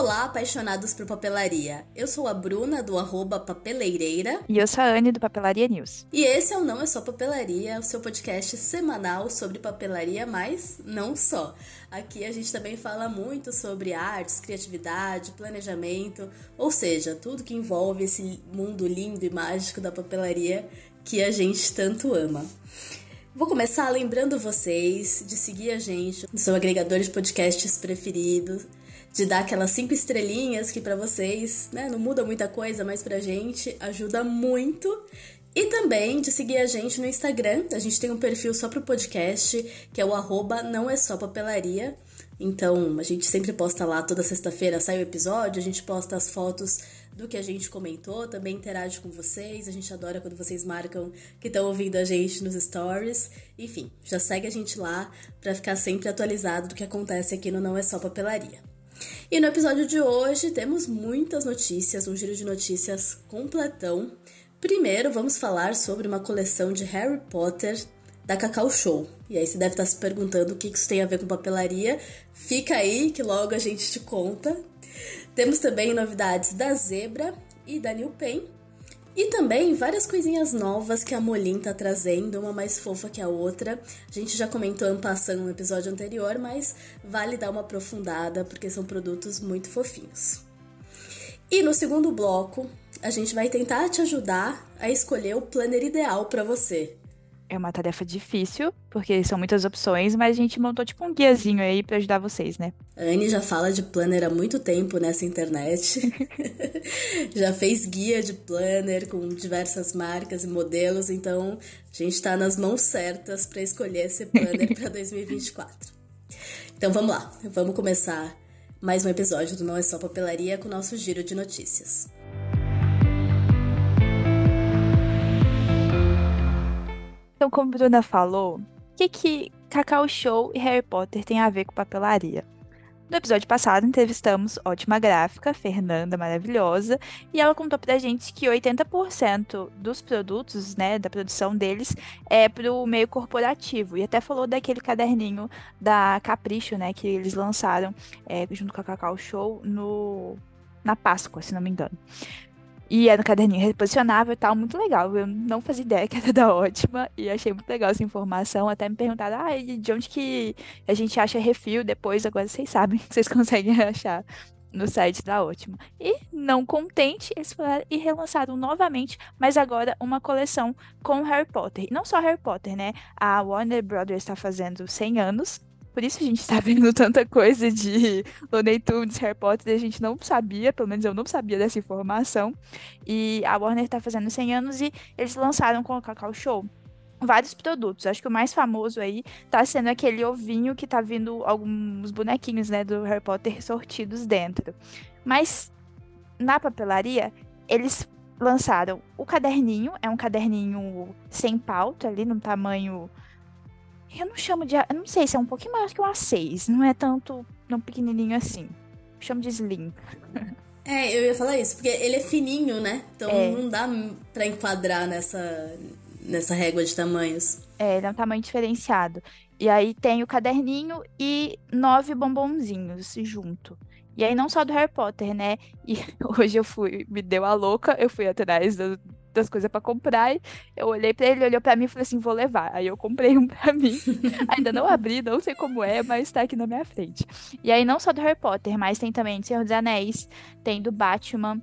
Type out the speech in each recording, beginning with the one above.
Olá, apaixonados por papelaria. Eu sou a Bruna, do arroba Papeleireira. E eu sou a Anne, do Papelaria News. E esse é o Não É Só Papelaria, o seu podcast semanal sobre papelaria, mas não só. Aqui a gente também fala muito sobre artes, criatividade, planejamento, ou seja, tudo que envolve esse mundo lindo e mágico da papelaria que a gente tanto ama. Vou começar lembrando vocês de seguir a gente no seu agregador de podcasts preferidos de dar aquelas cinco estrelinhas que para vocês, né, não muda muita coisa, mas pra gente ajuda muito. E também de seguir a gente no Instagram. A gente tem um perfil só pro podcast, que é o arroba não é só papelaria. Então, a gente sempre posta lá, toda sexta-feira sai o episódio, a gente posta as fotos do que a gente comentou, também interage com vocês. A gente adora quando vocês marcam que estão ouvindo a gente nos stories. Enfim, já segue a gente lá para ficar sempre atualizado do que acontece aqui no Não é só papelaria. E no episódio de hoje temos muitas notícias, um giro de notícias completão. Primeiro, vamos falar sobre uma coleção de Harry Potter da Cacau Show. E aí você deve estar se perguntando o que isso tem a ver com papelaria. Fica aí que logo a gente te conta. Temos também novidades da Zebra e da New Pen. E também várias coisinhas novas que a Molin tá trazendo, uma mais fofa que a outra. A gente já comentou ano passando no episódio anterior, mas vale dar uma aprofundada porque são produtos muito fofinhos. E no segundo bloco, a gente vai tentar te ajudar a escolher o planner ideal para você é uma tarefa difícil, porque são muitas opções, mas a gente montou tipo um guiazinho aí para ajudar vocês, né? A Anne já fala de planner há muito tempo nessa internet. já fez guia de planner com diversas marcas e modelos, então a gente está nas mãos certas para escolher esse planner para 2024. Então vamos lá, vamos começar mais um episódio do Não é Só Papelaria com o nosso giro de notícias. Então, como a Bruna falou, o que, que Cacau Show e Harry Potter têm a ver com papelaria? No episódio passado, entrevistamos ótima gráfica, Fernanda maravilhosa, e ela contou pra gente que 80% dos produtos, né, da produção deles, é pro meio corporativo. E até falou daquele caderninho da Capricho, né, que eles lançaram é, junto com a Cacau Show no, na Páscoa, se não me engano. E era um caderninho reposicionável e tal, muito legal. Eu não fazia ideia que era da Ótima e achei muito legal essa informação. Até me perguntaram, ah, de onde que a gente acha refil depois? Agora vocês sabem, vocês conseguem achar no site da Ótima. E não contente, eles foram e relançaram novamente, mas agora uma coleção com Harry Potter. E não só Harry Potter, né? A Warner Brothers está fazendo 100 anos por isso a gente tá vendo tanta coisa de Looney Tunes, Harry Potter, a gente não sabia, pelo menos eu não sabia dessa informação. E a Warner tá fazendo 100 anos e eles lançaram com o Cacau Show vários produtos. Acho que o mais famoso aí tá sendo aquele ovinho que tá vindo alguns bonequinhos, né, do Harry Potter sortidos dentro. Mas na papelaria, eles lançaram o caderninho, é um caderninho sem pauta ali, no tamanho eu não chamo de. Eu não sei se é um pouquinho maior que um A6. Não é tanto tão pequenininho assim. Eu chamo de Slim. É, eu ia falar isso, porque ele é fininho, né? Então é. não dá pra enquadrar nessa, nessa régua de tamanhos. É, ele é um tamanho diferenciado. E aí tem o caderninho e nove bombonzinhos junto. E aí não só do Harry Potter, né? E hoje eu fui, me deu a louca, eu fui atrás do, das coisas para comprar. eu olhei para ele, olhou para mim e falei assim: vou levar. Aí eu comprei um para mim. Ainda não abri, não sei como é, mas tá aqui na minha frente. E aí, não só do Harry Potter, mas tem também do Senhor dos Anéis, tem do Batman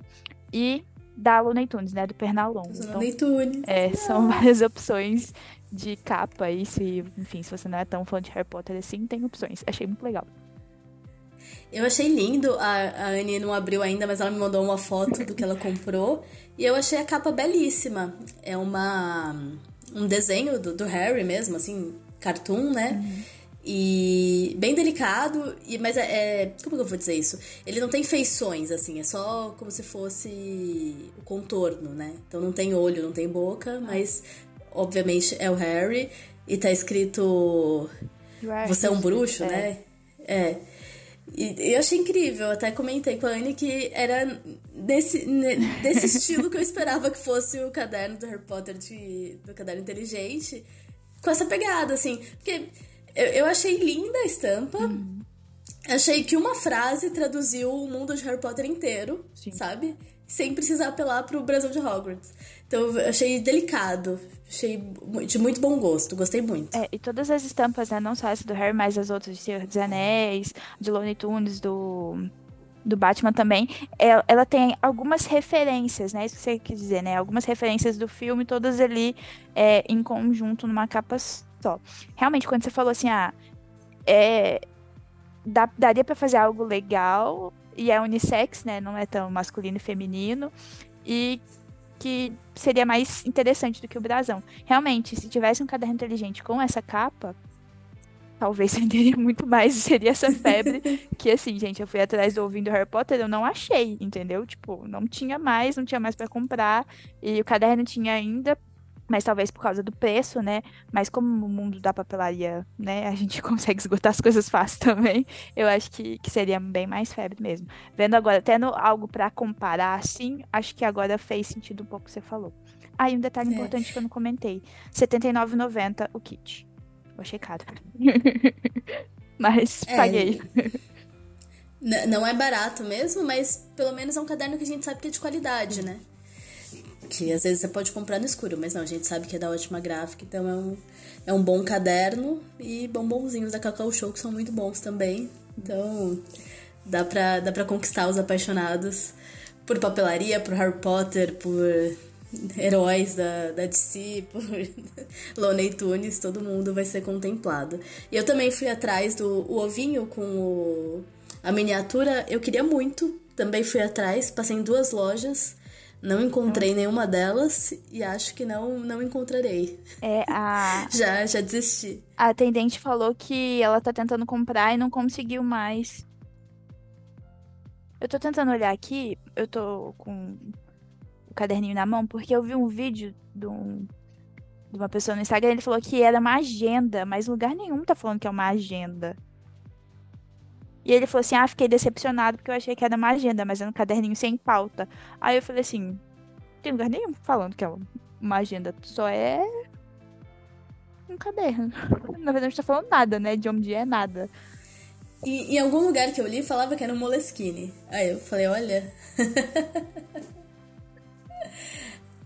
e da Looney Tunes, né? Do Pernalonga. Então, Looney Tunes. É, são várias opções de capa. E se, enfim, se você não é tão fã de Harry Potter assim, tem opções. Achei muito legal. Eu achei lindo, a, a Anne não abriu ainda, mas ela me mandou uma foto do que ela comprou. E eu achei a capa belíssima. É uma um desenho do, do Harry mesmo, assim, cartoon, né? Uhum. E bem delicado, e, mas é, é, Como que eu vou dizer isso? Ele não tem feições, assim, é só como se fosse o contorno, né? Então não tem olho, não tem boca, mas obviamente é o Harry. E tá escrito. Você é um bruxo, é. né? É. E eu achei incrível, eu até comentei com a Anne que era desse, desse estilo que eu esperava que fosse o caderno do Harry Potter, de, do caderno inteligente, com essa pegada, assim. Porque eu, eu achei linda a estampa. Uhum. Achei que uma frase traduziu o mundo de Harry Potter inteiro, Sim. sabe? Sem precisar apelar pro Brasil de Hogwarts. Então eu achei delicado. Achei de muito bom gosto. Gostei muito. É, e todas as estampas, né? Não só essa do Harry, mas as outras de Senhor dos Anéis, de Looney Tunes, do do Batman também, ela, ela, tem algumas referências, né? Isso que você quis dizer, né? Algumas referências do filme, todas ali é, em conjunto, numa capa só. Realmente, quando você falou assim, ah, é, dá, daria para fazer algo legal e é unissex, né? Não é tão masculino e feminino. E que seria mais interessante do que o brasão. Realmente, se tivesse um caderno inteligente com essa capa, talvez venderia muito mais seria essa febre que assim, gente, eu fui atrás do ouvindo Harry Potter, eu não achei, entendeu? Tipo, não tinha mais, não tinha mais para comprar e o caderno tinha ainda mas talvez por causa do preço, né? Mas como o mundo da papelaria, né, a gente consegue esgotar as coisas fácil também, eu acho que, que seria bem mais febre mesmo. Vendo agora, tendo algo para comparar, assim, acho que agora fez sentido um pouco o que você falou. Ah, e um detalhe é. importante que eu não comentei: R$ 79,90 o kit. Eu achei caro. mas é, paguei. Não é barato mesmo, mas pelo menos é um caderno que a gente sabe que é de qualidade, né? Que às vezes você pode comprar no escuro, mas não, a gente sabe que é da ótima gráfica, então é um, é um bom caderno e bombonzinhos da Cacau Show que são muito bons também. Então dá pra, dá pra conquistar os apaixonados por papelaria, por Harry Potter, por heróis da, da DC, por Looney Tunes, todo mundo vai ser contemplado. E eu também fui atrás do ovinho com o, a miniatura, eu queria muito, também fui atrás, passei em duas lojas não encontrei nenhuma delas e acho que não não encontrarei. É a já já desisti. A atendente falou que ela tá tentando comprar e não conseguiu mais. Eu tô tentando olhar aqui, eu tô com o caderninho na mão porque eu vi um vídeo de, um, de uma pessoa no Instagram, ele falou que era uma agenda, mas lugar nenhum tá falando que é uma agenda. E ele falou assim: Ah, fiquei decepcionado porque eu achei que era uma agenda, mas era um caderninho sem pauta. Aí eu falei assim: tem lugar nenhum falando que é uma agenda, só é um caderno. Na verdade, não tá falando nada, né? De onde é nada. E em algum lugar que eu li falava que era um Moleskine. Aí eu falei: Olha.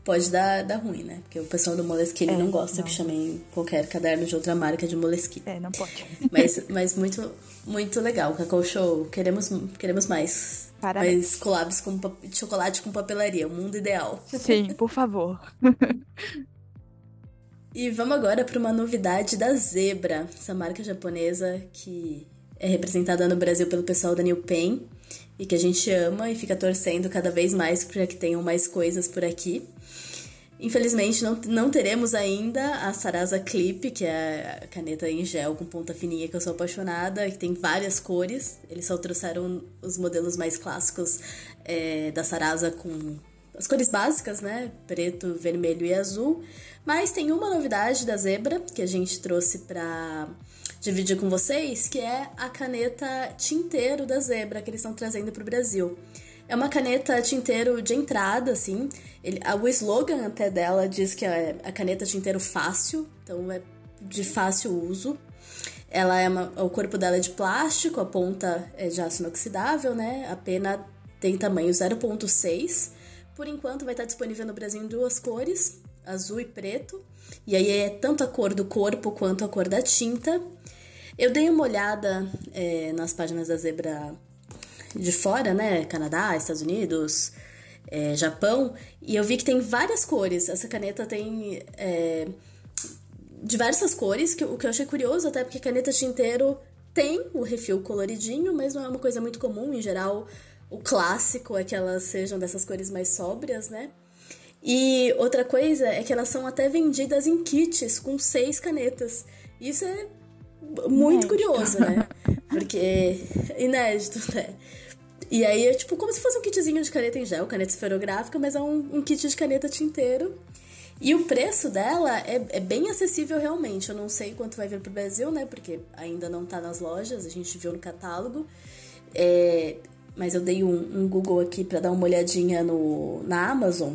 pode dar, dar ruim, né? Porque o pessoal do Moleskine é, não gosta não. que chamem qualquer caderno de outra marca de Moleskine. É, não pode. Mas, mas muito, muito legal, Cacau Show. Queremos, queremos mais. Parabéns. Mais collabs com chocolate com papelaria, o mundo ideal. Sim, por favor. e vamos agora para uma novidade da Zebra, essa marca japonesa que é representada no Brasil pelo pessoal da New Pen e que a gente ama e fica torcendo cada vez mais para que tenham mais coisas por aqui. Infelizmente, não, não teremos ainda a Sarasa Clip, que é a caneta em gel com ponta fininha que eu sou apaixonada, que tem várias cores. Eles só trouxeram os modelos mais clássicos é, da Sarasa com as cores básicas, né? Preto, vermelho e azul. Mas tem uma novidade da Zebra que a gente trouxe para dividir com vocês, que é a caneta tinteiro da Zebra que eles estão trazendo para o Brasil. É uma caneta tinteiro de entrada, assim. Ele, o slogan até dela diz que é a caneta tinteiro fácil, então é de fácil uso. Ela é uma, o corpo dela é de plástico, a ponta é de aço inoxidável, né? A pena tem tamanho 0.6. Por enquanto vai estar disponível no Brasil em duas cores, azul e preto. E aí é tanto a cor do corpo quanto a cor da tinta. Eu dei uma olhada é, nas páginas da Zebra de fora, né? Canadá, Estados Unidos, é, Japão, e eu vi que tem várias cores. Essa caneta tem é, diversas cores, que, o que eu achei curioso, até porque caneta tinteiro tem o refil coloridinho, mas não é uma coisa muito comum. Em geral, o clássico é que elas sejam dessas cores mais sóbrias, né? E outra coisa é que elas são até vendidas em kits com seis canetas. Isso é muito inédito. curioso, né? Porque inédito, né? E aí é tipo como se fosse um kitzinho de caneta em gel, caneta esferográfica, mas é um, um kit de caneta tinteiro. E o preço dela é, é, bem acessível realmente. Eu não sei quanto vai vir pro Brasil, né? Porque ainda não tá nas lojas, a gente viu no catálogo. É, mas eu dei um, um Google aqui para dar uma olhadinha no, na Amazon.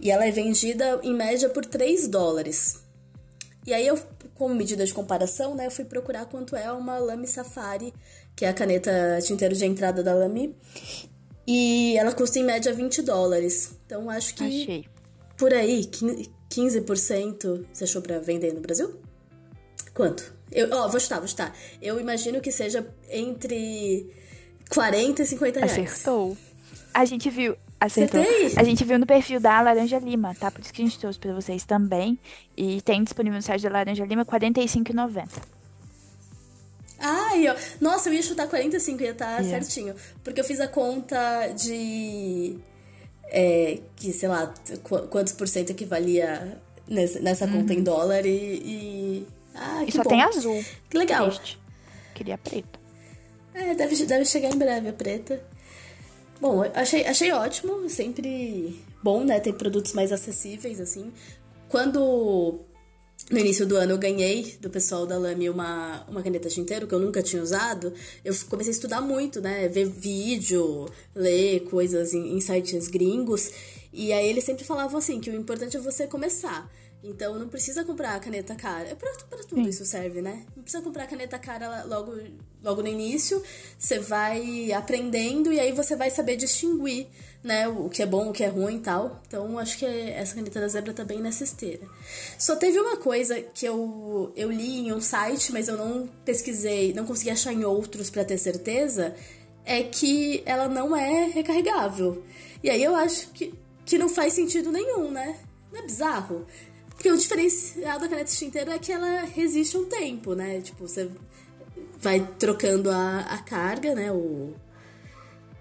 E ela é vendida em média por 3 dólares. E aí eu, como medida de comparação, né, eu fui procurar quanto é uma Lamy Safari, que é a caneta tinteiro de entrada da Lamy. E ela custa em média 20 dólares. Então acho que Achei. por aí, 15% você achou pra vender no Brasil? Quanto? Eu, ó, vou chutar, vou chutar. Eu imagino que seja entre 40 e 50 reais. Acertou. A gente viu. Acertou. Acertei? A gente viu no perfil da Laranja Lima, tá? Por isso que a gente trouxe pra vocês também. E tem disponível no site da Laranja Lima R$ 45,90. Ai, ó. Nossa, eu ia chutar 45, ia estar Yeah. certinho. Porque eu fiz a conta de. É, que, sei lá, qu- quantos por cento equivalia nessa, nessa conta em dólar e. e... Ah, Uhum. E que só bom. tem azul. Que legal. Triste. Queria preto. É, deve, deve chegar em breve a preta. Bom, achei, achei ótimo, sempre bom, né, ter produtos mais acessíveis, assim. Quando no início do ano eu ganhei do pessoal da Lamy uma, uma caneta tinteiro que eu nunca tinha usado, eu comecei a estudar muito, né, ver vídeo, ler coisas em, em sites gringos, e aí eles sempre falavam assim, que o importante é você começar. Então não precisa comprar a caneta cara. É pra, pra tudo isso serve, né? Não precisa comprar a caneta cara logo, logo no início. Você vai aprendendo e aí você vai saber distinguir, né? O que é bom, o que é ruim e tal. Então acho que essa caneta da zebra tá bem nessa esteira. Só teve uma coisa que eu, eu li em um site, mas eu não pesquisei, não consegui achar em outros pra ter certeza. É que ela não é recarregável. E aí eu acho que, que não faz sentido nenhum, né? Não é bizarro? Porque o diferencial da caneta tinteiro é que ela resiste ao tempo, né? Tipo, você vai trocando a, a carga, né? O.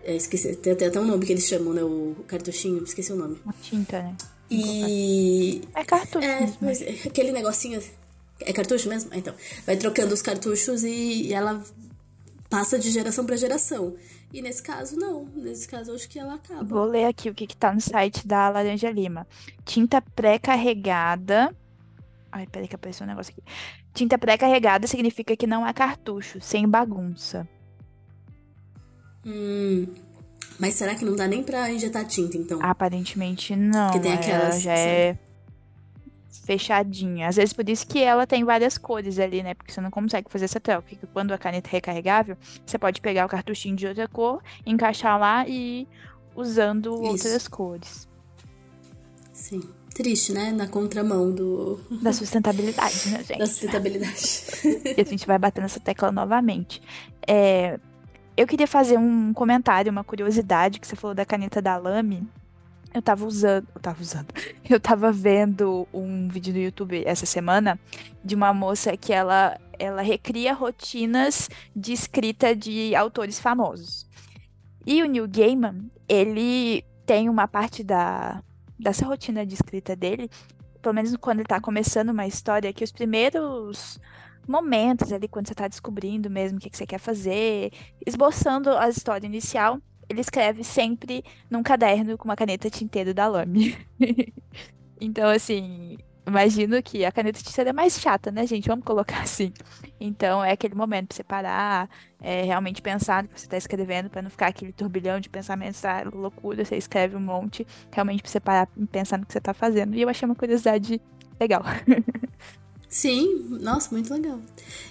é, esqueci, tem até, até um nome que eles chamam, né? O cartuchinho, esqueci o nome. Uma tinta, né? E. É cartucho. É, mas aquele negocinho. É cartucho mesmo? Ah, Então. Vai trocando os cartuchos e, e ela passa de geração pra geração. E nesse caso, não. Nesse caso, acho que ela acaba. Vou ler aqui o que, que tá no site da Laranja Lima. Tinta pré-carregada. Ai, peraí que apareceu um negócio aqui. Tinta pré-carregada significa que não é cartucho, sem bagunça. Hum. Mas será que não dá nem pra injetar tinta, então? Aparentemente não. Porque tem ela aquelas, já é fechadinha. Às vezes por isso que ela tem várias cores ali, né? Porque você não consegue fazer essa troca. Porque quando a caneta é recarregável, você pode pegar o cartuchinho de outra cor, encaixar lá e ir usando Isso. outras cores. Sim. Triste, né? Na contramão do... Da sustentabilidade, né, gente? da sustentabilidade. E a gente vai bater nessa tecla novamente. É, eu queria fazer um comentário, uma curiosidade, que você falou da caneta da Lamy. Eu tava usando. Eu tava usando. Eu tava vendo um vídeo no YouTube essa semana de uma moça que ela, ela recria rotinas de escrita de autores famosos. E o Neil Gaiman, ele tem uma parte da, dessa rotina de escrita dele, pelo menos quando ele tá começando uma história, que os primeiros momentos ali, quando você tá descobrindo mesmo o que, que você quer fazer, esboçando a história inicial, ele escreve sempre num caderno com uma caneta tinteiro da Lamy. então, assim, imagino que a caneta tinteiro é mais chata, né, gente? Vamos colocar assim. Então, é aquele momento pra você parar, é, realmente pensar no que você tá escrevendo, pra não ficar aquele turbilhão de pensamentos, tá? Loucura, você escreve um monte, realmente pra você parar e pensar no que você tá fazendo. E eu achei uma curiosidade legal. Sim, nossa, muito legal.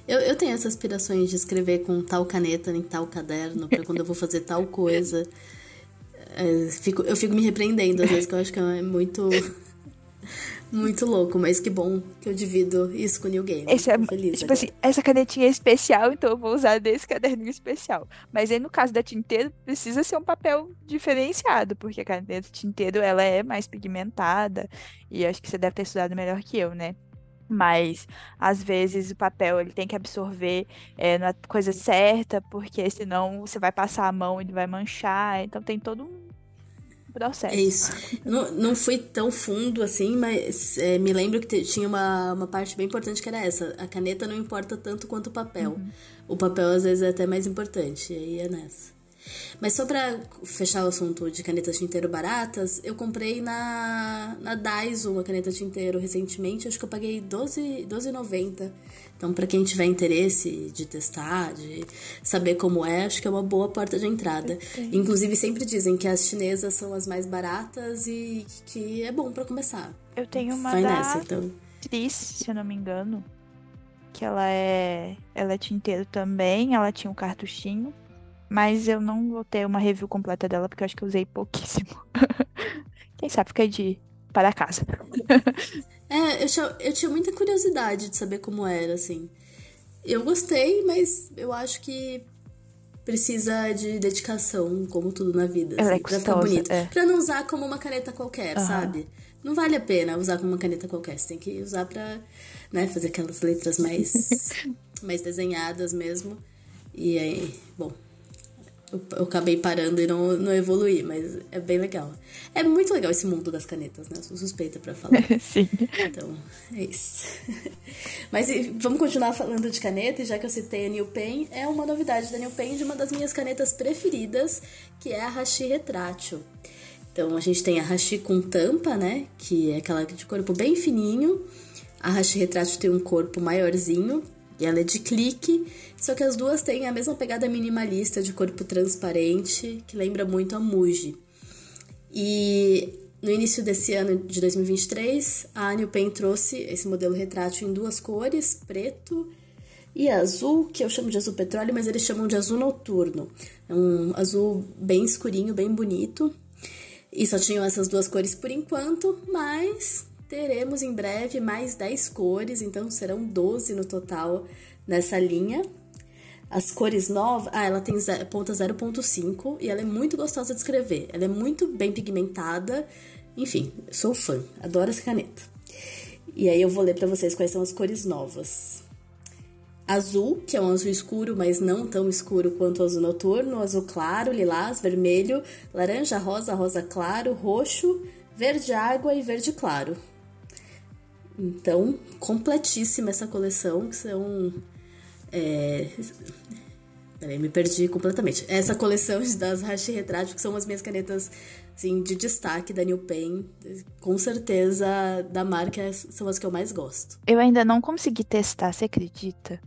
Eu, eu tenho essas aspirações de escrever com tal caneta em tal caderno, pra quando eu vou fazer tal coisa. É, fico- eu fico me repreendendo às vezes, que eu acho que é muito. Muito louco, mas que bom que eu divido isso com o New Game. Esse é, feliz tipo assim, essa canetinha é especial, então eu vou usar desse caderninho especial. Mas aí no caso da tinteiro, precisa ser um papel diferenciado, porque a caneta tinteiro ela é mais pigmentada e acho que você deve ter estudado melhor que eu, né? Mas às vezes o papel ele tem que absorver é, na coisa certa, porque senão você vai passar a mão e ele vai manchar, então tem todo um processo. É isso. Não, não fui tão fundo assim, mas é, me lembro que tinha uma, uma parte bem importante que era essa. A caneta não importa tanto quanto o papel. Uhum. O papel às vezes é até mais importante, e aí é nessa. Mas só pra fechar o assunto de canetas tinteiro baratas, eu comprei na, na Daiso uma caneta tinteiro recentemente, acho que eu paguei R$12 12,90. Então, pra quem tiver interesse de testar, de saber como é, acho que é uma boa porta de entrada. Inclusive, sempre dizem que as chinesas são as mais baratas e que é bom pra começar. Eu tenho uma Vai da nessa, então. atriz, se eu não me engano, que ela é, ela é tinteiro também, ela tinha um cartuchinho, mas eu não vou ter uma review completa dela porque eu acho que eu usei pouquíssimo. Quem sabe fica de para casa. é, eu tinha, eu tinha muita curiosidade de saber como era, assim. Eu gostei, mas eu acho que precisa de dedicação, como tudo na vida. Ela é assim, é custosa, pra ficar bonito. É. Pra não usar como uma caneta qualquer, uhum. sabe? Não vale a pena usar como uma caneta qualquer. Você tem que usar pra né, fazer aquelas letras mais, mais desenhadas mesmo. E aí, bom, eu, acabei parando e não, não evoluí, mas é bem legal. É muito legal esse mundo das canetas, né? Eu sou suspeita pra falar. Sim. Então, é isso. mas vamos continuar falando de caneta, e já que eu citei a New Pen, é uma novidade da New Pen de uma das minhas canetas preferidas, que é a Hashi Retrátil. Então, a gente tem a Hashi com tampa, né? Que é aquela de corpo bem fininho. A Hashi Retrátil tem um corpo maiorzinho, e ela é de clique, só que as duas têm a mesma pegada minimalista de corpo transparente, que lembra muito a Muji. E no início desse ano de 2023, a New Pen trouxe esse modelo retrátil em duas cores, preto e azul, que eu chamo de azul petróleo, mas eles chamam de azul noturno. É um azul bem escurinho, bem bonito. E só tinham essas duas cores por enquanto, mas teremos em breve mais 10 cores, então serão 12 no total nessa linha. As cores novas, ah, ela tem ponta 0.5 e ela é muito gostosa de escrever. Ela é muito bem pigmentada. Enfim, sou fã, adoro essa caneta. E aí eu vou ler para vocês quais são as cores novas. Azul, que é um azul escuro, mas não tão escuro quanto o azul noturno, azul claro, lilás, vermelho, laranja, rosa, rosa claro, roxo, verde água e verde claro. Então, completíssima essa coleção, que são. É... Peraí, me perdi completamente. Essa coleção das Hashi Retrátil, que são as minhas canetas assim, de destaque da New Pen, com certeza da marca são as que eu mais gosto. Eu ainda não consegui testar, você acredita?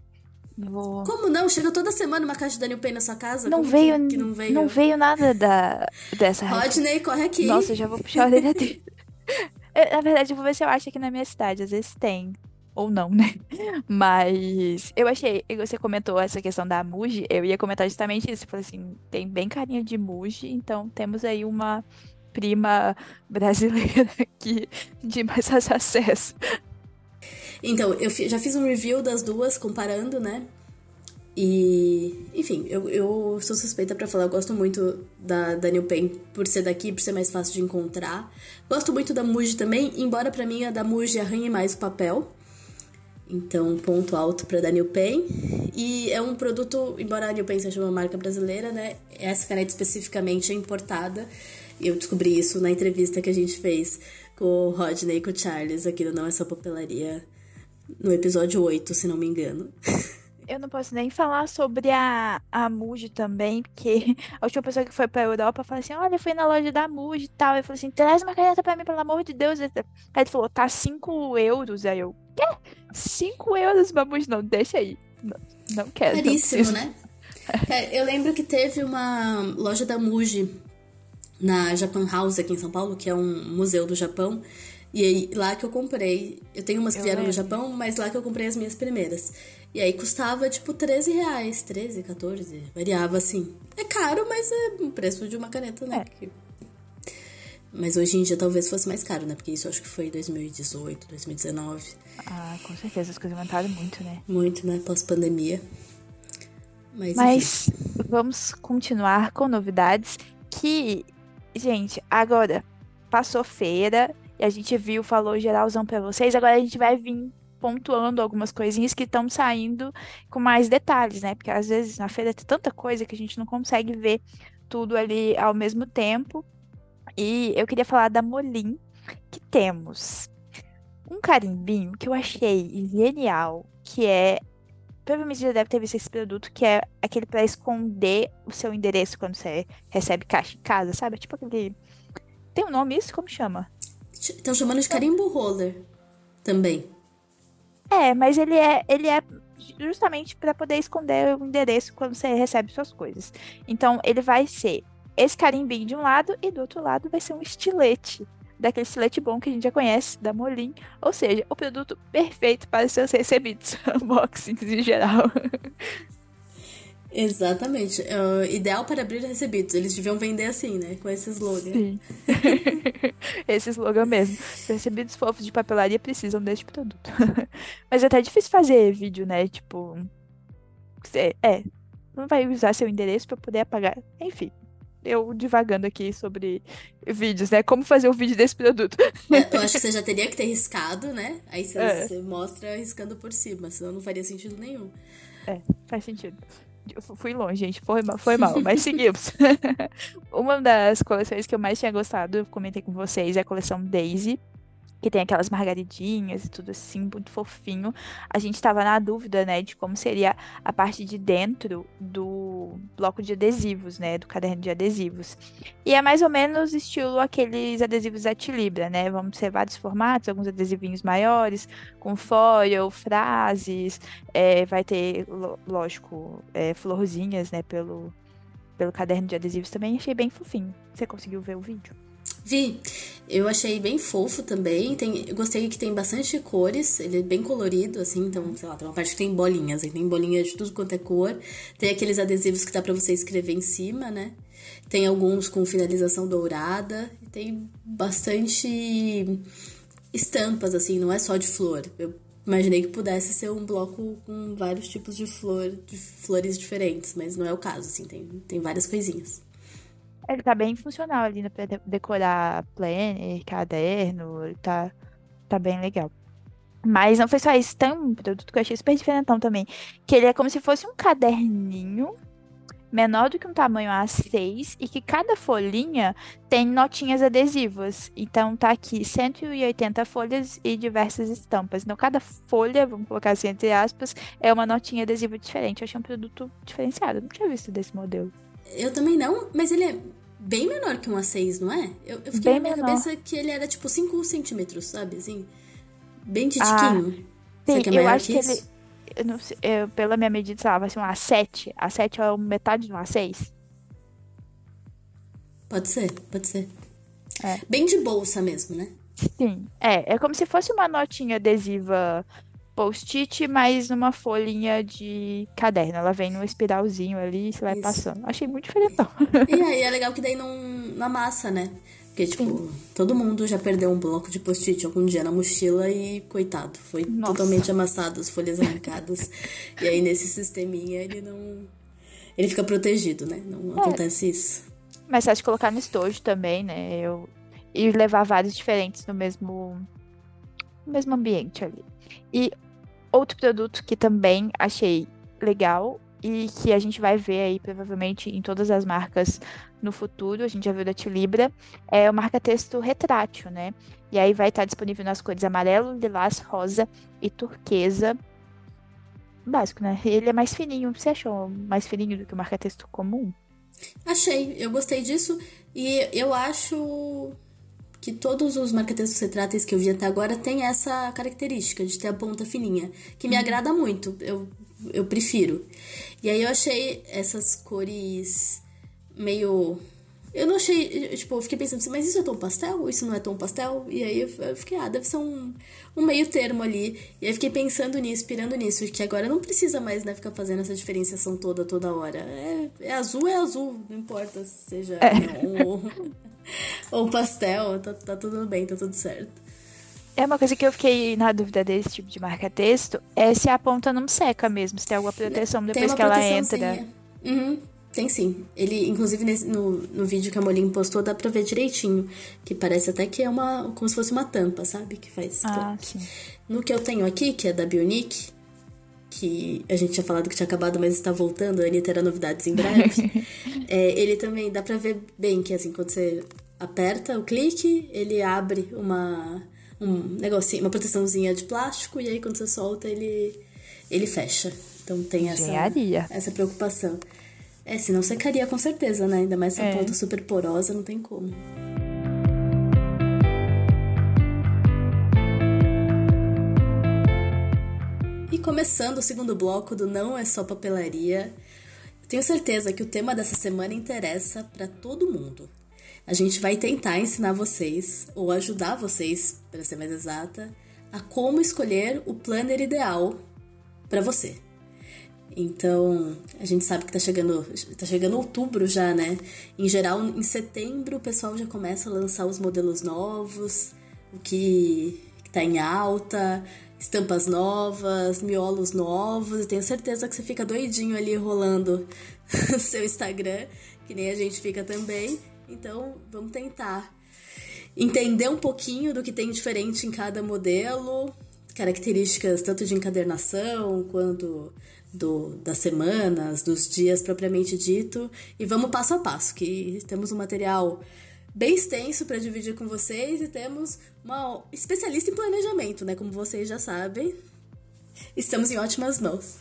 Vou... Como não? Chega toda semana uma caixa da New Pen na sua casa? Não veio, que, que não veio, não veio nada da, dessa Rodney, corre aqui. Nossa, já vou puxar a orelha dele. Eu, na verdade, eu vou ver se eu acho aqui na minha cidade. Às vezes tem. Ou não, né? Mas eu achei, você comentou essa questão da Muji, eu ia comentar justamente isso. Eu falei assim, tem bem carinha de Muji, então temos aí uma prima brasileira aqui de mais acesso. Então, eu já fiz um review das duas, comparando, né? E, enfim, eu, eu sou suspeita para falar, eu gosto muito da, da New por ser daqui, por ser mais fácil de encontrar. Gosto muito da Muji também, embora para mim a da Muji arranhe mais o papel. Então, ponto alto para da New. E é um produto, embora a New Pen seja uma marca brasileira, né? Essa caneta especificamente é importada. Eu descobri isso na entrevista que a gente fez com o Rodney e com o Charles aqui no Não É Só Papelaria, no episódio 8, se não me engano. eu não posso nem falar sobre a, a Muji também, porque a última pessoa que foi pra Europa falou assim: olha, fui na loja da Muji e tal. Eu falei assim: traz uma caneta pra mim, pelo amor de Deus. Aí ele falou: tá 5 euros. Aí eu, quê? 5 euros, Muji? Não, deixa aí. Não, não quero. Caríssimo, não né? É, eu lembro que teve uma loja da Muji na Japan House aqui em São Paulo, que é um museu do Japão. E aí, lá que eu comprei. Eu tenho umas que eu vieram lembro. do Japão, mas lá que eu comprei as minhas primeiras. E aí custava tipo 13 reais, 13, 14, variava assim. É caro, mas é o preço de uma caneta, né? É. Mas hoje em dia talvez fosse mais caro, né? Porque isso acho que foi 2018, 2019. Ah, com certeza, as coisas aumentaram muito, né? Muito, né? Pós-pandemia. Mas, Mas vamos continuar com novidades que, gente, agora passou feira e a gente viu, falou geralzão para vocês, agora a gente vai vir pontuando algumas coisinhas que estão saindo com mais detalhes, né? Porque às vezes na feira tem tanta coisa que a gente não consegue ver tudo ali ao mesmo tempo. E eu queria falar da Molim, que temos um carimbinho que eu achei genial, que é provavelmente já deve ter visto esse produto, que é aquele para esconder o seu endereço quando você recebe caixa em casa, sabe? Tipo aquele. Tem um nome isso? Como chama? Estão chamando de carimbo roller também. É, mas ele é, ele é justamente para poder esconder o endereço quando você recebe suas coisas. Então, ele vai ser esse carimbinho de um lado e do outro lado vai ser um estilete daquele estilete bom que a gente já conhece, da Molin. Ou seja, o produto perfeito para seus recebidos, unboxings em geral. Exatamente. Uh, ideal para abrir recebidos. Eles deviam vender assim, né? Com esse slogan. Sim. esse slogan mesmo. Recebidos fofos de papelaria precisam deste produto. Mas é até difícil fazer vídeo, né? Tipo. É. Não vai usar seu endereço para poder apagar. Enfim. Eu divagando aqui sobre vídeos, né? Como fazer um vídeo desse produto. É, eu acho que você já teria que ter riscado, né? Aí você, é. mostra riscando por cima, senão não faria sentido nenhum. É, faz sentido. Fui longe, gente. Foi mal, foi mal mas seguimos. Uma das coleções que eu mais tinha gostado, eu comentei com vocês, é a coleção Daisy que tem aquelas margaridinhas e tudo assim, muito fofinho. A gente estava na dúvida, né, de como seria a parte de dentro do bloco de adesivos, né, do caderno de adesivos. E é mais ou menos estilo aqueles adesivos da Tilibra, né? Vamos ter vários formatos, alguns adesivinhos maiores, com foil, frases, é, vai ter, lógico, é, florzinhas, né, pelo, pelo caderno de adesivos também. Achei bem fofinho. Você conseguiu ver o vídeo? Vi. Eu achei bem fofo também. Tem, gostei que tem bastante cores. Ele é bem colorido, assim. Então, sei lá, tem uma parte que tem bolinhas. Aí tem bolinhas de tudo quanto é cor. Tem aqueles adesivos que dá pra você escrever em cima, né? Tem alguns com finalização dourada. Tem bastante estampas, assim. Não é só de flor. Eu imaginei que pudesse ser um bloco com vários tipos de flor, de flores diferentes. Mas não é o caso, assim. Tem, tem várias coisinhas. Ele tá bem funcional ali pra decorar planner, caderno, ele tá, tá bem legal. Mas não foi só isso, tem um produto que eu achei super diferentão também. Que ele é como se fosse um caderninho menor do que um tamanho A6 e que cada folhinha tem notinhas adesivas. Então tá aqui 180 folhas e diversas estampas. Então cada folha, vamos colocar assim entre aspas, é uma notinha adesiva diferente. Eu achei um produto diferenciado. Não tinha visto desse modelo. Eu também não, mas ele é bem menor que um A6, não é? Eu, eu fiquei bem na minha menor. cabeça que ele era tipo 5 centímetros, sabe? Assim, bem titiquinho. Ah, sim, que é eu acho que, que ele. Eu não sei, eu, pela minha medida, sei lá, vai ser um A7. A7 é metade de um A6. Pode ser, pode ser. É. Bem de bolsa mesmo, né? Sim. É, é como se fosse uma notinha adesiva post-it, mais uma folhinha de caderno. Ela vem num espiralzinho ali e você vai Isso. passando. Achei muito diferente. E aí é legal que daí não, não amassa, né? Porque, tipo, Sim. todo mundo já perdeu um bloco de post-it algum dia na mochila e, coitado, foi Nossa. totalmente amassado, as folhas arrancadas. e aí, nesse sisteminha, ele não. Ele fica protegido, né? Não é. acontece isso. Mas você acha colocar no estojo também, né? Eu... E levar vários diferentes no mesmo, no mesmo ambiente ali. E outro produto que também achei legal e que a gente vai ver aí provavelmente em todas as marcas no futuro, a gente já viu da Tilibra, é o marca-texto retrátil, né? E aí vai estar disponível nas cores amarelo, lilás, rosa e turquesa. Básico, né? Ele é mais fininho. Você achou mais fininho do que o marca-texto comum? Achei, eu gostei disso e eu acho que todos os marqueteiros retráteis que eu vi até agora têm essa característica de ter a ponta fininha, que me uhum. agrada muito, eu, eu prefiro. E aí eu achei essas cores meio. Eu não achei. Tipo, eu fiquei pensando assim, mas isso é tom pastel? Isso não é tom pastel? E aí eu fiquei, ah, deve ser um, um meio termo ali. E aí fiquei pensando nisso, pirando nisso, que agora não precisa mais né, ficar fazendo essa diferenciação toda, toda hora. É, é azul, é azul, não importa se seja é. neon ou. ou pastel, tá, tá tudo bem, tá tudo certo. É uma coisa que eu fiquei na dúvida desse tipo de marca-texto, é se a ponta não seca mesmo, se tem alguma proteção depois que ela entra. Uhum, tem sim. Ele, inclusive, nesse, no, no vídeo que a Molin postou, dá pra ver direitinho. Que parece até que é uma. como se fosse uma tampa, sabe? Que faz. Ah, sim. No que eu tenho aqui, que é da Bionic, que a gente tinha falado que tinha acabado, mas está voltando, a Anitta terá novidades em breve. é, ele também dá pra ver bem que assim, quando você aperta o clique, ele abre uma um negocinho, uma proteçãozinha de plástico e aí quando você solta ele ele fecha. Então tem essa essa preocupação. É, senão secaria com certeza, né? Ainda mais essa é. ponta super porosa, não tem como. Começando o segundo bloco do Não é só papelaria. Tenho certeza que o tema dessa semana interessa para todo mundo. a gente vai tentar ensinar vocês, ou ajudar vocês, para ser mais exata, a como escolher o planner ideal para você. Então, a gente sabe que tá chegando, tá chegando outubro já, né? Em geral, em setembro o pessoal já começa a lançar os modelos novos, o que, que tá em alta, estampas novas, miolos novos. Tenho certeza que você fica doidinho ali rolando seu Instagram, que nem a gente fica também. Então, vamos tentar entender um pouquinho do que tem diferente em cada modelo, características tanto de encadernação quanto do, das semanas, dos dias propriamente dito, e vamos passo a passo, que temos um material bem extenso para dividir com vocês e temos uma especialista em planejamento, né? Como vocês já sabem. Estamos em ótimas mãos.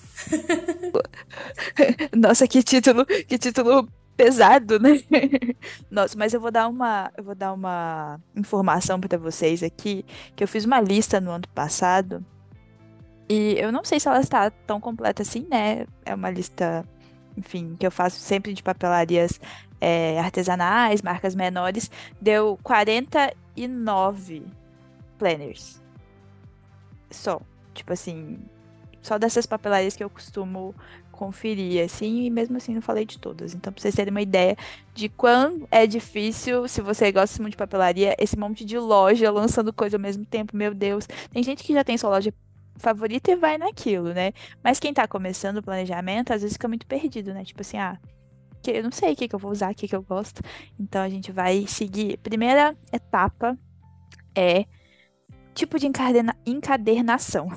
Nossa, que título, que título pesado, né? Nossa, mas eu vou dar uma, eu vou dar uma informação para vocês aqui, que eu fiz uma lista no ano passado e eu não sei se ela está tão completa assim, né? É uma lista, enfim, que eu faço sempre de papelarias é, artesanais, marcas menores. Deu 49 planners. Só. Tipo assim, só dessas papelarias que eu costumo conferir, assim, e mesmo assim não falei de todas. Então, pra vocês terem uma ideia de quão é difícil, se você gosta muito de papelaria, esse monte de loja lançando coisa ao mesmo tempo, meu Deus. Tem gente que já tem sua loja favorita e vai naquilo, né? Mas quem tá começando o planejamento, às vezes fica muito perdido, né? Tipo assim, ah, que eu não sei o que, que eu vou usar, o que, que eu gosto. Então a gente vai seguir. Primeira etapa é tipo de encadena encadernação.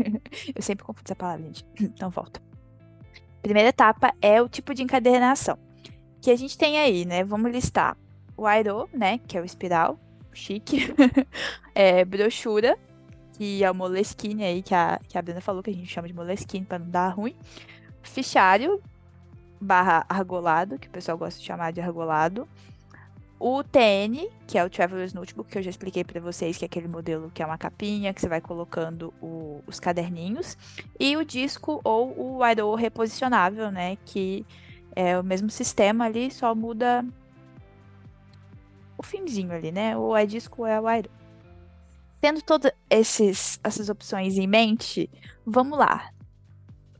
eu sempre confundo essa palavra, gente. Então volta. Primeira etapa é o tipo de encadernação. Que a gente tem aí, né? Vamos listar o Airo, né? Que é o espiral, chique. é, brochura, que é o Moleskine aí, que a, que a Bruna falou, que a gente chama de Moleskine para não dar ruim. Fichário, barra argolado, que o pessoal gosta de chamar de argolado. O TN, que é o Traveler's Notebook, que eu já expliquei para vocês, que é aquele modelo que é uma capinha, que você vai colocando o, os caderninhos. E o disco ou o IDO reposicionável, né? Que é o mesmo sistema ali, só muda o finzinho ali, né? O iDisco é o IDO. Tendo todas essas opções em mente, vamos lá.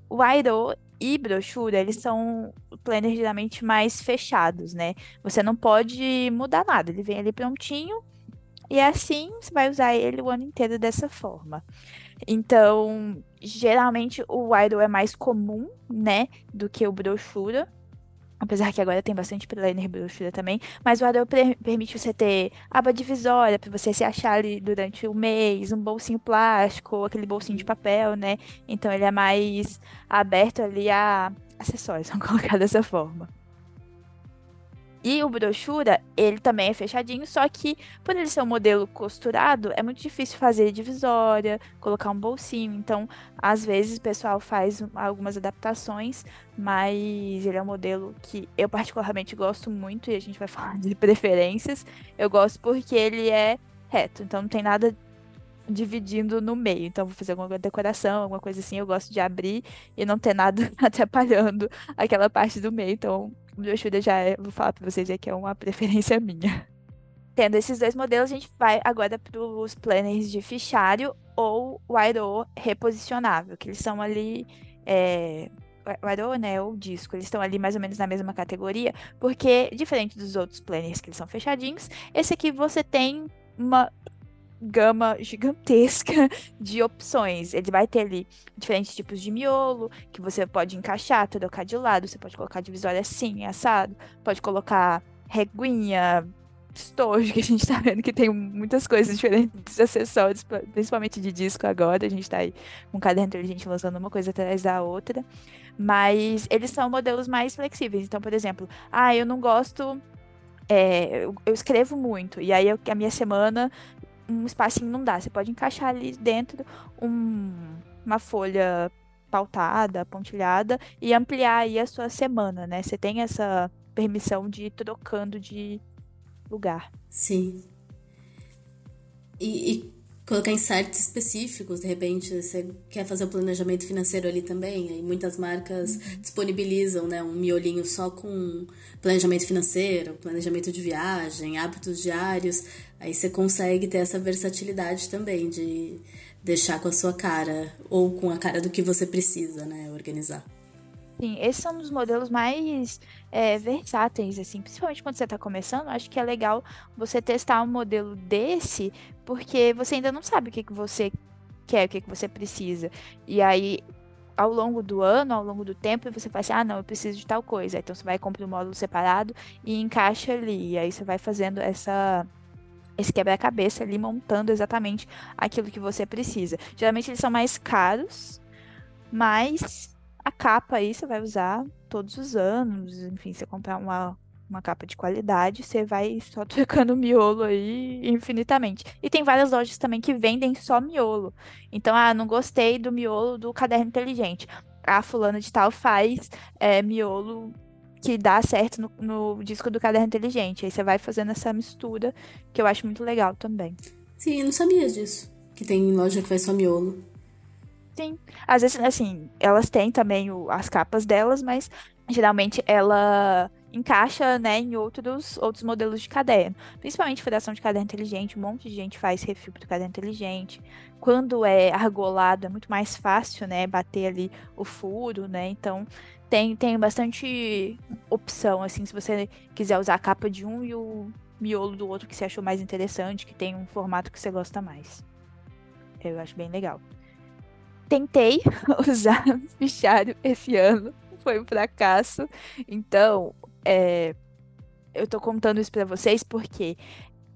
O IDO e brochura, eles são planners geralmente mais fechados, né? Você não pode mudar nada, ele vem ali prontinho e assim você vai usar ele o ano inteiro dessa forma. Então, geralmente o Idle é mais comum, né, do que o brochura. Apesar que agora tem bastante planner brochura também. Mas o Adel permite você ter aba divisória para você se achar ali durante o mês, um bolsinho plástico, aquele bolsinho de papel, né? Então ele é mais aberto ali a acessórios, vamos colocar dessa forma. E o brochura, ele também é fechadinho, só que por ele ser um modelo costurado, é muito difícil fazer divisória, colocar um bolsinho. Então, às vezes o pessoal faz algumas adaptações, mas ele é um modelo que eu particularmente gosto muito e a gente vai falar de preferências. Eu gosto porque ele é reto, então não tem nada dividindo no meio. Então, vou fazer alguma decoração, alguma coisa assim. Eu gosto de abrir e não ter nada atrapalhando aquela parte do meio. Então, ajuda já é, vou falar para vocês aqui, é uma preferência minha. Tendo esses dois modelos, a gente vai agora para os planners de fichário ou o IRO reposicionável, que eles são ali. É, o IRO, né, o disco, eles estão ali mais ou menos na mesma categoria, porque, diferente dos outros planners que eles são fechadinhos, esse aqui você tem uma gama gigantesca de opções. Ele vai ter ali diferentes tipos de miolo que você pode encaixar, trocar de lado, você pode colocar divisória assim, assado, pode colocar reguinha, estojo, que a gente tá vendo que tem muitas coisas diferentes, acessórios, principalmente de disco agora. A gente tá aí com cada inteligente lançando uma coisa atrás da outra. Mas eles são modelos mais flexíveis. Então, por exemplo, ah, eu não gosto é, eu, escrevo muito, e aí eu, a minha semana um espacinho não dá. Você pode encaixar ali dentro um, uma folha pautada, pontilhada e ampliar aí a sua semana, né? Você tem essa permissão de ir trocando de lugar. Sim. E, e colocar em sites específicos, de repente você quer fazer o planejamento financeiro ali também, aí muitas marcas uhum. disponibilizam, né, um miolinho só com planejamento financeiro, planejamento de viagem, hábitos diários, aí você consegue ter essa versatilidade também de deixar com a sua cara ou com a cara do que você precisa, né, organizar. Sim, esses são os modelos mais é, versáteis, assim, principalmente quando você está começando, acho que é legal você testar um modelo desse, porque você ainda não sabe o que, que você quer, o que, que você precisa. E aí, ao longo do ano, ao longo do tempo, você fala assim, ah, não, eu preciso de tal coisa. Então você vai comprar um módulo separado e encaixa ali. E aí você vai fazendo essa esse quebra-cabeça ali, montando exatamente aquilo que você precisa. Geralmente eles são mais caros, mas a capa aí você vai usar todos os anos. Enfim, você comprar uma, uma capa de qualidade, você vai só trocando miolo aí infinitamente. E tem várias lojas também que vendem só miolo. Então, ah, não gostei do miolo do caderno inteligente. A fulana de tal faz é, miolo que dá certo no, no, disco do caderno inteligente. Aí você vai fazendo essa mistura, que eu acho muito legal também. Sim, eu não sabia disso. Que tem loja que faz só miolo. Sim. Às vezes, assim, elas têm também o, as capas delas, mas geralmente ela encaixa, né, em outros, outros modelos de caderno. Principalmente furação de caderno inteligente, um monte de gente faz refil do caderno inteligente. Quando é argolado, é muito mais fácil, né, bater ali o furo, né, então tem, tem bastante opção, assim, se você quiser usar a capa de um e o miolo do outro que você achou mais interessante, que tem um formato que você gosta mais. Eu acho bem legal. Tentei usar fichário esse ano, foi um fracasso. Então, é, eu tô contando isso para vocês porque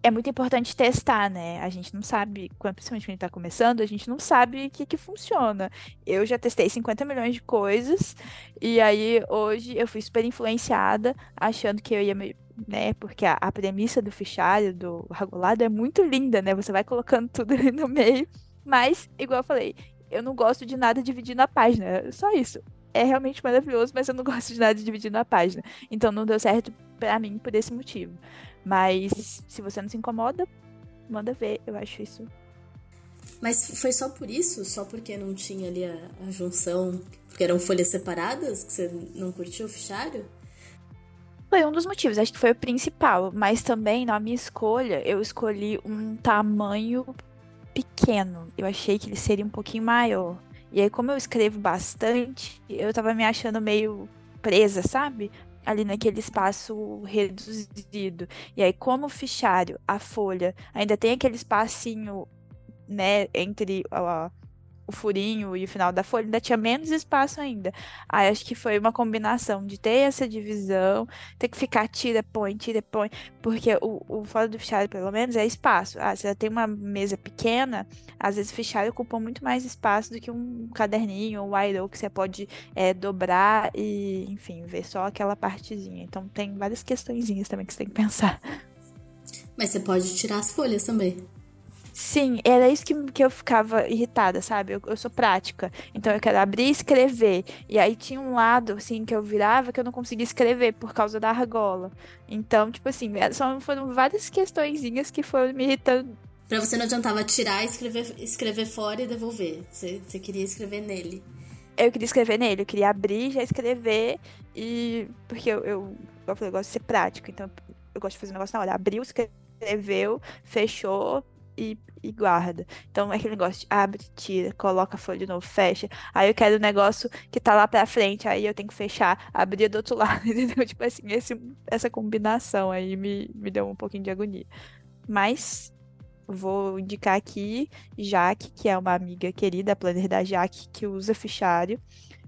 é muito importante testar, né? A gente não sabe, principalmente quando a gente tá começando, a gente não sabe o que, que funciona. Eu já testei 50 milhões de coisas, e aí hoje eu fui super influenciada, achando que eu ia me né? Porque a, a, premissa do fichário, do regulado, é muito linda, né? Você vai colocando tudo ali no meio. Mas, igual eu falei, eu não gosto de nada dividindo a página. Só isso. É realmente maravilhoso, mas eu não gosto de nada dividindo a página. Então não deu certo para mim por esse motivo. Mas se você não se incomoda, manda ver. Eu acho isso. Mas foi só por isso? Só porque não tinha ali a, a junção? Porque eram folhas separadas que você não curtiu o fichário? Foi um dos motivos, acho que foi o principal. Mas também, na minha escolha, eu escolhi um tamanho pequeno. Eu achei que ele seria um pouquinho maior. E aí, como eu escrevo bastante, eu tava me achando meio presa, sabe? Ali naquele espaço reduzido. E aí, como o fichário, a folha, ainda tem aquele espacinho, né, entre a, o furinho e o final da folha, ainda tinha menos espaço ainda. Aí acho que foi uma combinação de ter essa divisão, ter que ficar tira, põe, tira, põe, porque o, o fora do fichário, pelo menos, é espaço. Ah, você tem uma mesa pequena, às vezes o fichário ocupa muito mais espaço do que um caderninho ou um iRow que você pode é, dobrar e, enfim, ver só aquela partezinha. Então tem várias questõezinhas também que você tem que pensar. Mas você pode tirar as folhas também. Sim, era isso que, que eu ficava irritada, sabe? Eu, eu sou prática. Então eu quero abrir e escrever. E aí tinha um lado, assim, que eu virava que eu não conseguia escrever por causa da argola. Então, tipo assim, é, só foram várias questõezinhas que foram me irritando. Pra você não adiantava tirar, escrever, escrever fora e devolver. Você, você queria escrever nele. Eu queria escrever nele, eu queria abrir, já escrever e. Porque eu, eu, eu, eu gosto de ser prático, então eu gosto de fazer um negócio na hora. Abriu, escreveu, fechou, e, e, guarda. Então é aquele negócio de abre, tira, coloca a folha de novo, fecha. Aí eu quero o um negócio que tá lá pra frente, aí eu tenho que fechar, abrir do outro lado, entendeu? Tipo assim, esse, essa combinação aí me, me deu um pouquinho de agonia. Mas vou indicar aqui Jaque, que é uma amiga querida, a planner da Jaque, que usa fichário.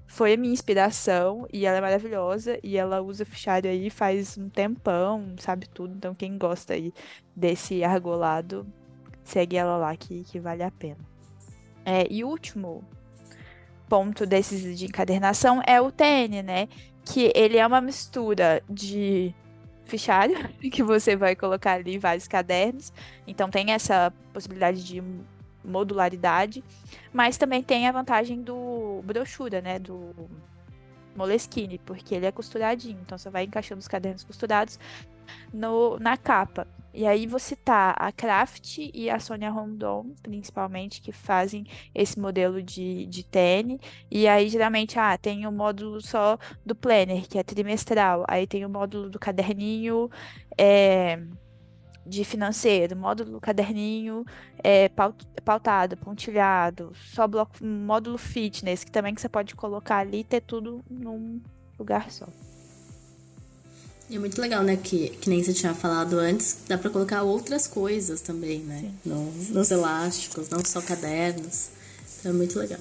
Foi a minha inspiração e ela é maravilhosa e ela usa fichário aí faz um tempão, sabe tudo. Então quem gosta aí desse argolado segue ela lá que, que vale a pena. É, e o último ponto desses de encadernação é o TN, né? Que ele é uma mistura de fichário, que você vai colocar ali vários cadernos. Então tem essa possibilidade de modularidade, mas também tem a vantagem do brochura, né? Do Moleskine, porque ele é costuradinho. Então você vai encaixando os cadernos costurados no, na capa. E aí você tá a Craft e a Sônia Rondon, principalmente, que fazem esse modelo de, de TN. E aí, geralmente, ah, tem o módulo só do planner, que é trimestral. Aí tem o módulo do caderninho é, de financeiro, módulo do caderninho é, pautado, pontilhado, só bloco, módulo fitness, que também que você pode colocar ali e ter tudo num lugar só. E é muito legal, né? Que, que nem você tinha falado antes, dá para colocar outras coisas também, né? No, nos elásticos, não só cadernos. Então é muito legal.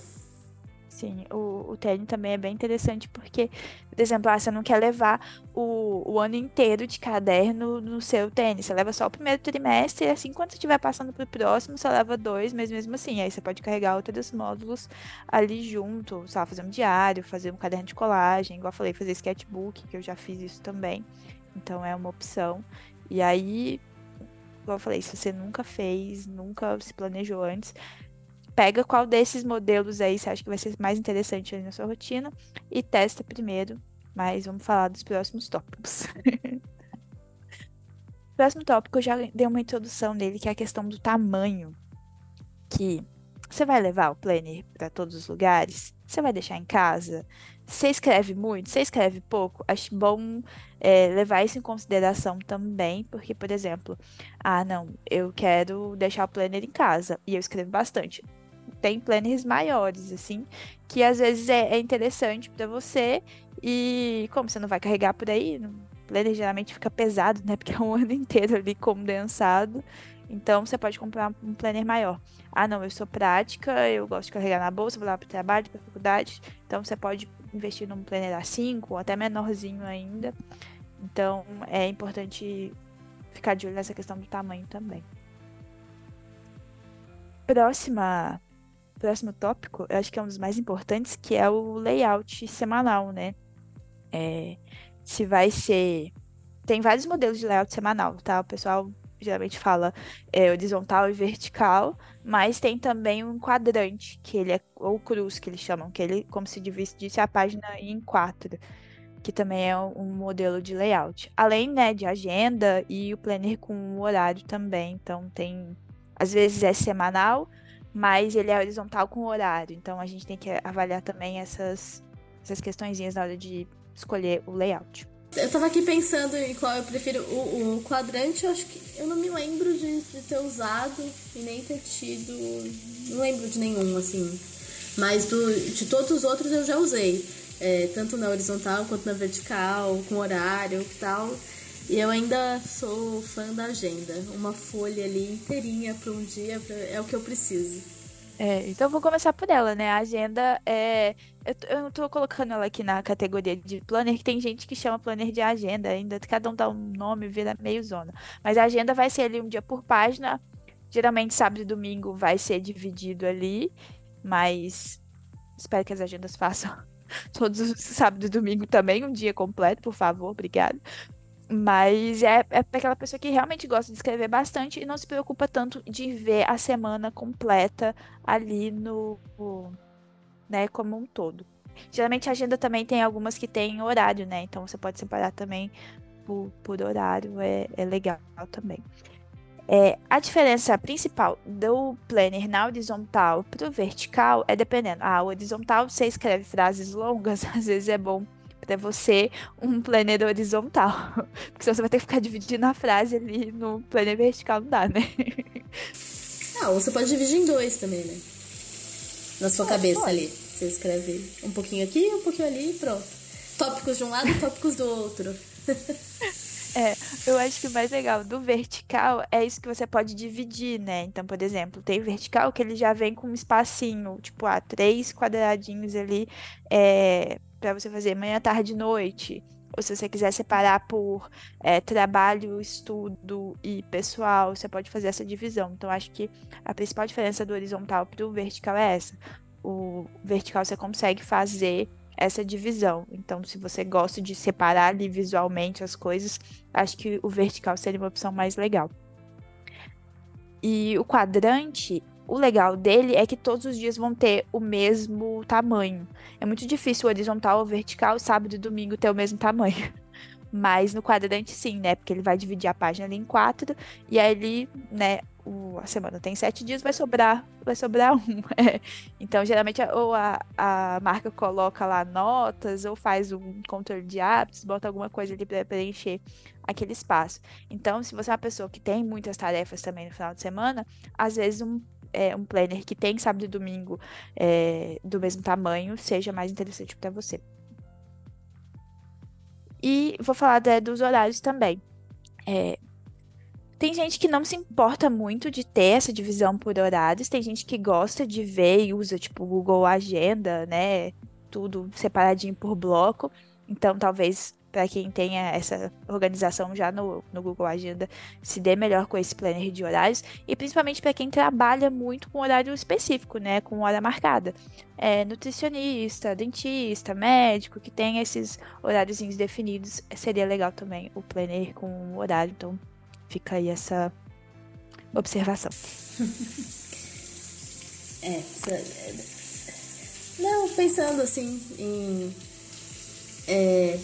Sim, o, o tênis também é bem interessante porque, por exemplo, ah, você não quer levar o, o ano inteiro de caderno no seu tênis. Você leva só o primeiro trimestre e assim, quando você estiver passando para o próximo, você leva dois, mas mesmo assim, aí você pode carregar outros módulos ali junto, só fazer um diário, fazer um caderno de colagem, igual eu falei, fazer sketchbook, que eu já fiz isso também. Então é uma opção. E aí, igual eu falei, se você nunca fez, nunca se planejou antes, pega qual desses modelos aí você acha que vai ser mais interessante na sua rotina e testa primeiro. Mas vamos falar dos próximos tópicos. o próximo tópico eu já dei uma introdução nele, que é a questão do tamanho. Que você vai levar o planner para todos os lugares? Você vai deixar em casa? Você escreve muito? Você escreve pouco? Acho bom é, levar isso em consideração também, porque, por exemplo, ah, não, eu quero deixar o planner em casa e eu escrevo bastante tem planners maiores, assim, que às vezes é, é interessante para você e como você não vai carregar por aí, o planner geralmente fica pesado, né? Porque é um ano inteiro ali condensado. Então você pode comprar um planner maior. Ah, não, eu sou prática, eu gosto de carregar na bolsa, vou lá para trabalho, para faculdade. Então você pode investir num planner A5 ou até menorzinho ainda. Então é importante ficar de olho nessa questão do tamanho também. Próxima próximo tópico, eu acho que é um dos mais importantes, que é o layout semanal, né? É, se vai ser. Tem vários modelos de layout semanal, tá? O pessoal geralmente fala é, horizontal e vertical, mas tem também um quadrante, que ele é, ou cruz, que eles chamam, que ele como se dividisse a página em quatro, que também é um modelo de layout. Além, né, de agenda e o planner com o horário também, então tem, às vezes é semanal, mas ele é horizontal com horário. Então a gente tem que avaliar também essas, essas questõezinhas na hora de escolher o layout. Eu tava aqui pensando em qual eu prefiro. O, o quadrante, eu acho que. Eu não me lembro de, de, ter usado e nem ter tido. Não lembro de nenhum, assim. Mas do, de todos os outros eu já usei. É, tanto na horizontal quanto na vertical, com horário e tal. E eu ainda sou fã da agenda. Uma folha ali inteirinha para um dia pra... é o que eu preciso. É, então vou começar por ela, né? A agenda é. Eu, eu tô colocando ela aqui na categoria de planner, que tem gente que chama planner de agenda, ainda cada um dá um nome, vira meio zona. Mas a agenda vai ser ali um dia por página. Geralmente sábado e domingo vai ser dividido ali, mas espero que as agendas façam todos os sábado e domingo também, um dia completo, por favor, obrigado. Mas é, é aquela pessoa que realmente gosta de escrever bastante e não se preocupa tanto de ver a semana completa ali no, né, como um todo. Geralmente a agenda também tem algumas que tem horário, né? Então você pode separar também por, por horário, é, é legal também. É, a diferença principal do planner na horizontal para o vertical é dependendo. Ah, horizontal você escreve frases longas, às vezes é bom para você um planner horizontal. Porque senão você vai ter que ficar dividindo a frase ali no planner vertical, não dá, né? Ah, ou você pode dividir em dois também, né? Na sua cabeça ali. Você escreve um pouquinho aqui, um pouquinho ali e pronto. Tópicos de um lado tópicos do outro. É, eu acho que o mais legal do vertical é isso que você pode dividir, né? Então, por exemplo, tem vertical que ele já vem com um espacinho, tipo, ah, três quadradinhos ali, é, para você fazer manhã, tarde e noite. Ou se você quiser separar por é, trabalho, estudo e pessoal, você pode fazer essa divisão. Então, acho que a principal diferença do horizontal para o vertical é essa. O vertical você consegue fazer essa divisão. Então, se você gosta de separar ali visualmente as coisas, acho que o vertical seria uma opção mais legal. E o quadrante, o legal dele é que todos os dias vão ter o mesmo tamanho. É muito difícil o horizontal ou vertical, sábado e domingo ter o mesmo tamanho. Mas no quadrante sim, né? Porque ele vai dividir a página ali em quatro, e aí ele, né, o, a semana tem sete dias, vai sobrar, vai sobrar um. É. Então, geralmente, ou a, a marca coloca lá notas, ou faz um controle de hábitos, bota alguma coisa ali para preencher aquele espaço. Então, se você é uma pessoa que tem muitas tarefas também no final de semana, às vezes um, é, um planner que tem sábado e domingo é, do mesmo tamanho seja mais interessante para você. E vou falar dos horários também. É, tem gente que não se importa muito de ter essa divisão por horários, tem gente que gosta de ver e usa, tipo, Google Agenda, né? Tudo separadinho por bloco. Então, talvez para quem tenha essa organização já no, no Google Agenda se dê melhor com esse planner de horários e principalmente para quem trabalha muito com horário específico, né, com hora marcada. É, nutricionista, dentista, médico que tem esses horários definidos, seria legal também o planner com horário. Então, Fica aí essa observação. é, não, pensando assim em. É,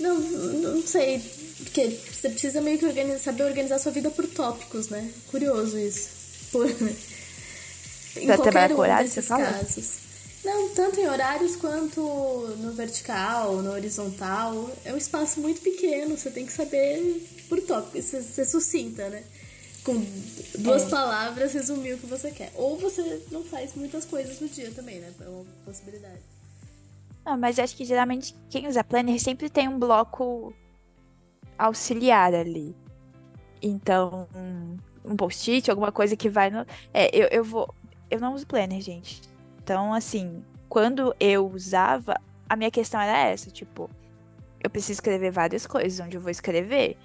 não, não sei. Porque você precisa meio que organizar, saber organizar sua vida por tópicos, né? Curioso isso. Por, em pra qualquer um desses casos. Não, tanto em horários quanto no vertical, no horizontal. É um espaço muito pequeno, você tem que saber por tópico, ser, ser sucinta, né? Com duas é. palavras resumir o que você quer. Ou você não faz muitas coisas no dia também, né? É uma possibilidade. Não, mas acho que geralmente quem usa planner sempre tem um bloco auxiliar ali. Então, um post-it, alguma coisa que vai no. É, eu, eu vou. Eu não uso planner, gente. Então, assim, quando eu usava, a minha questão era essa, tipo, eu preciso escrever várias coisas, onde eu vou escrever.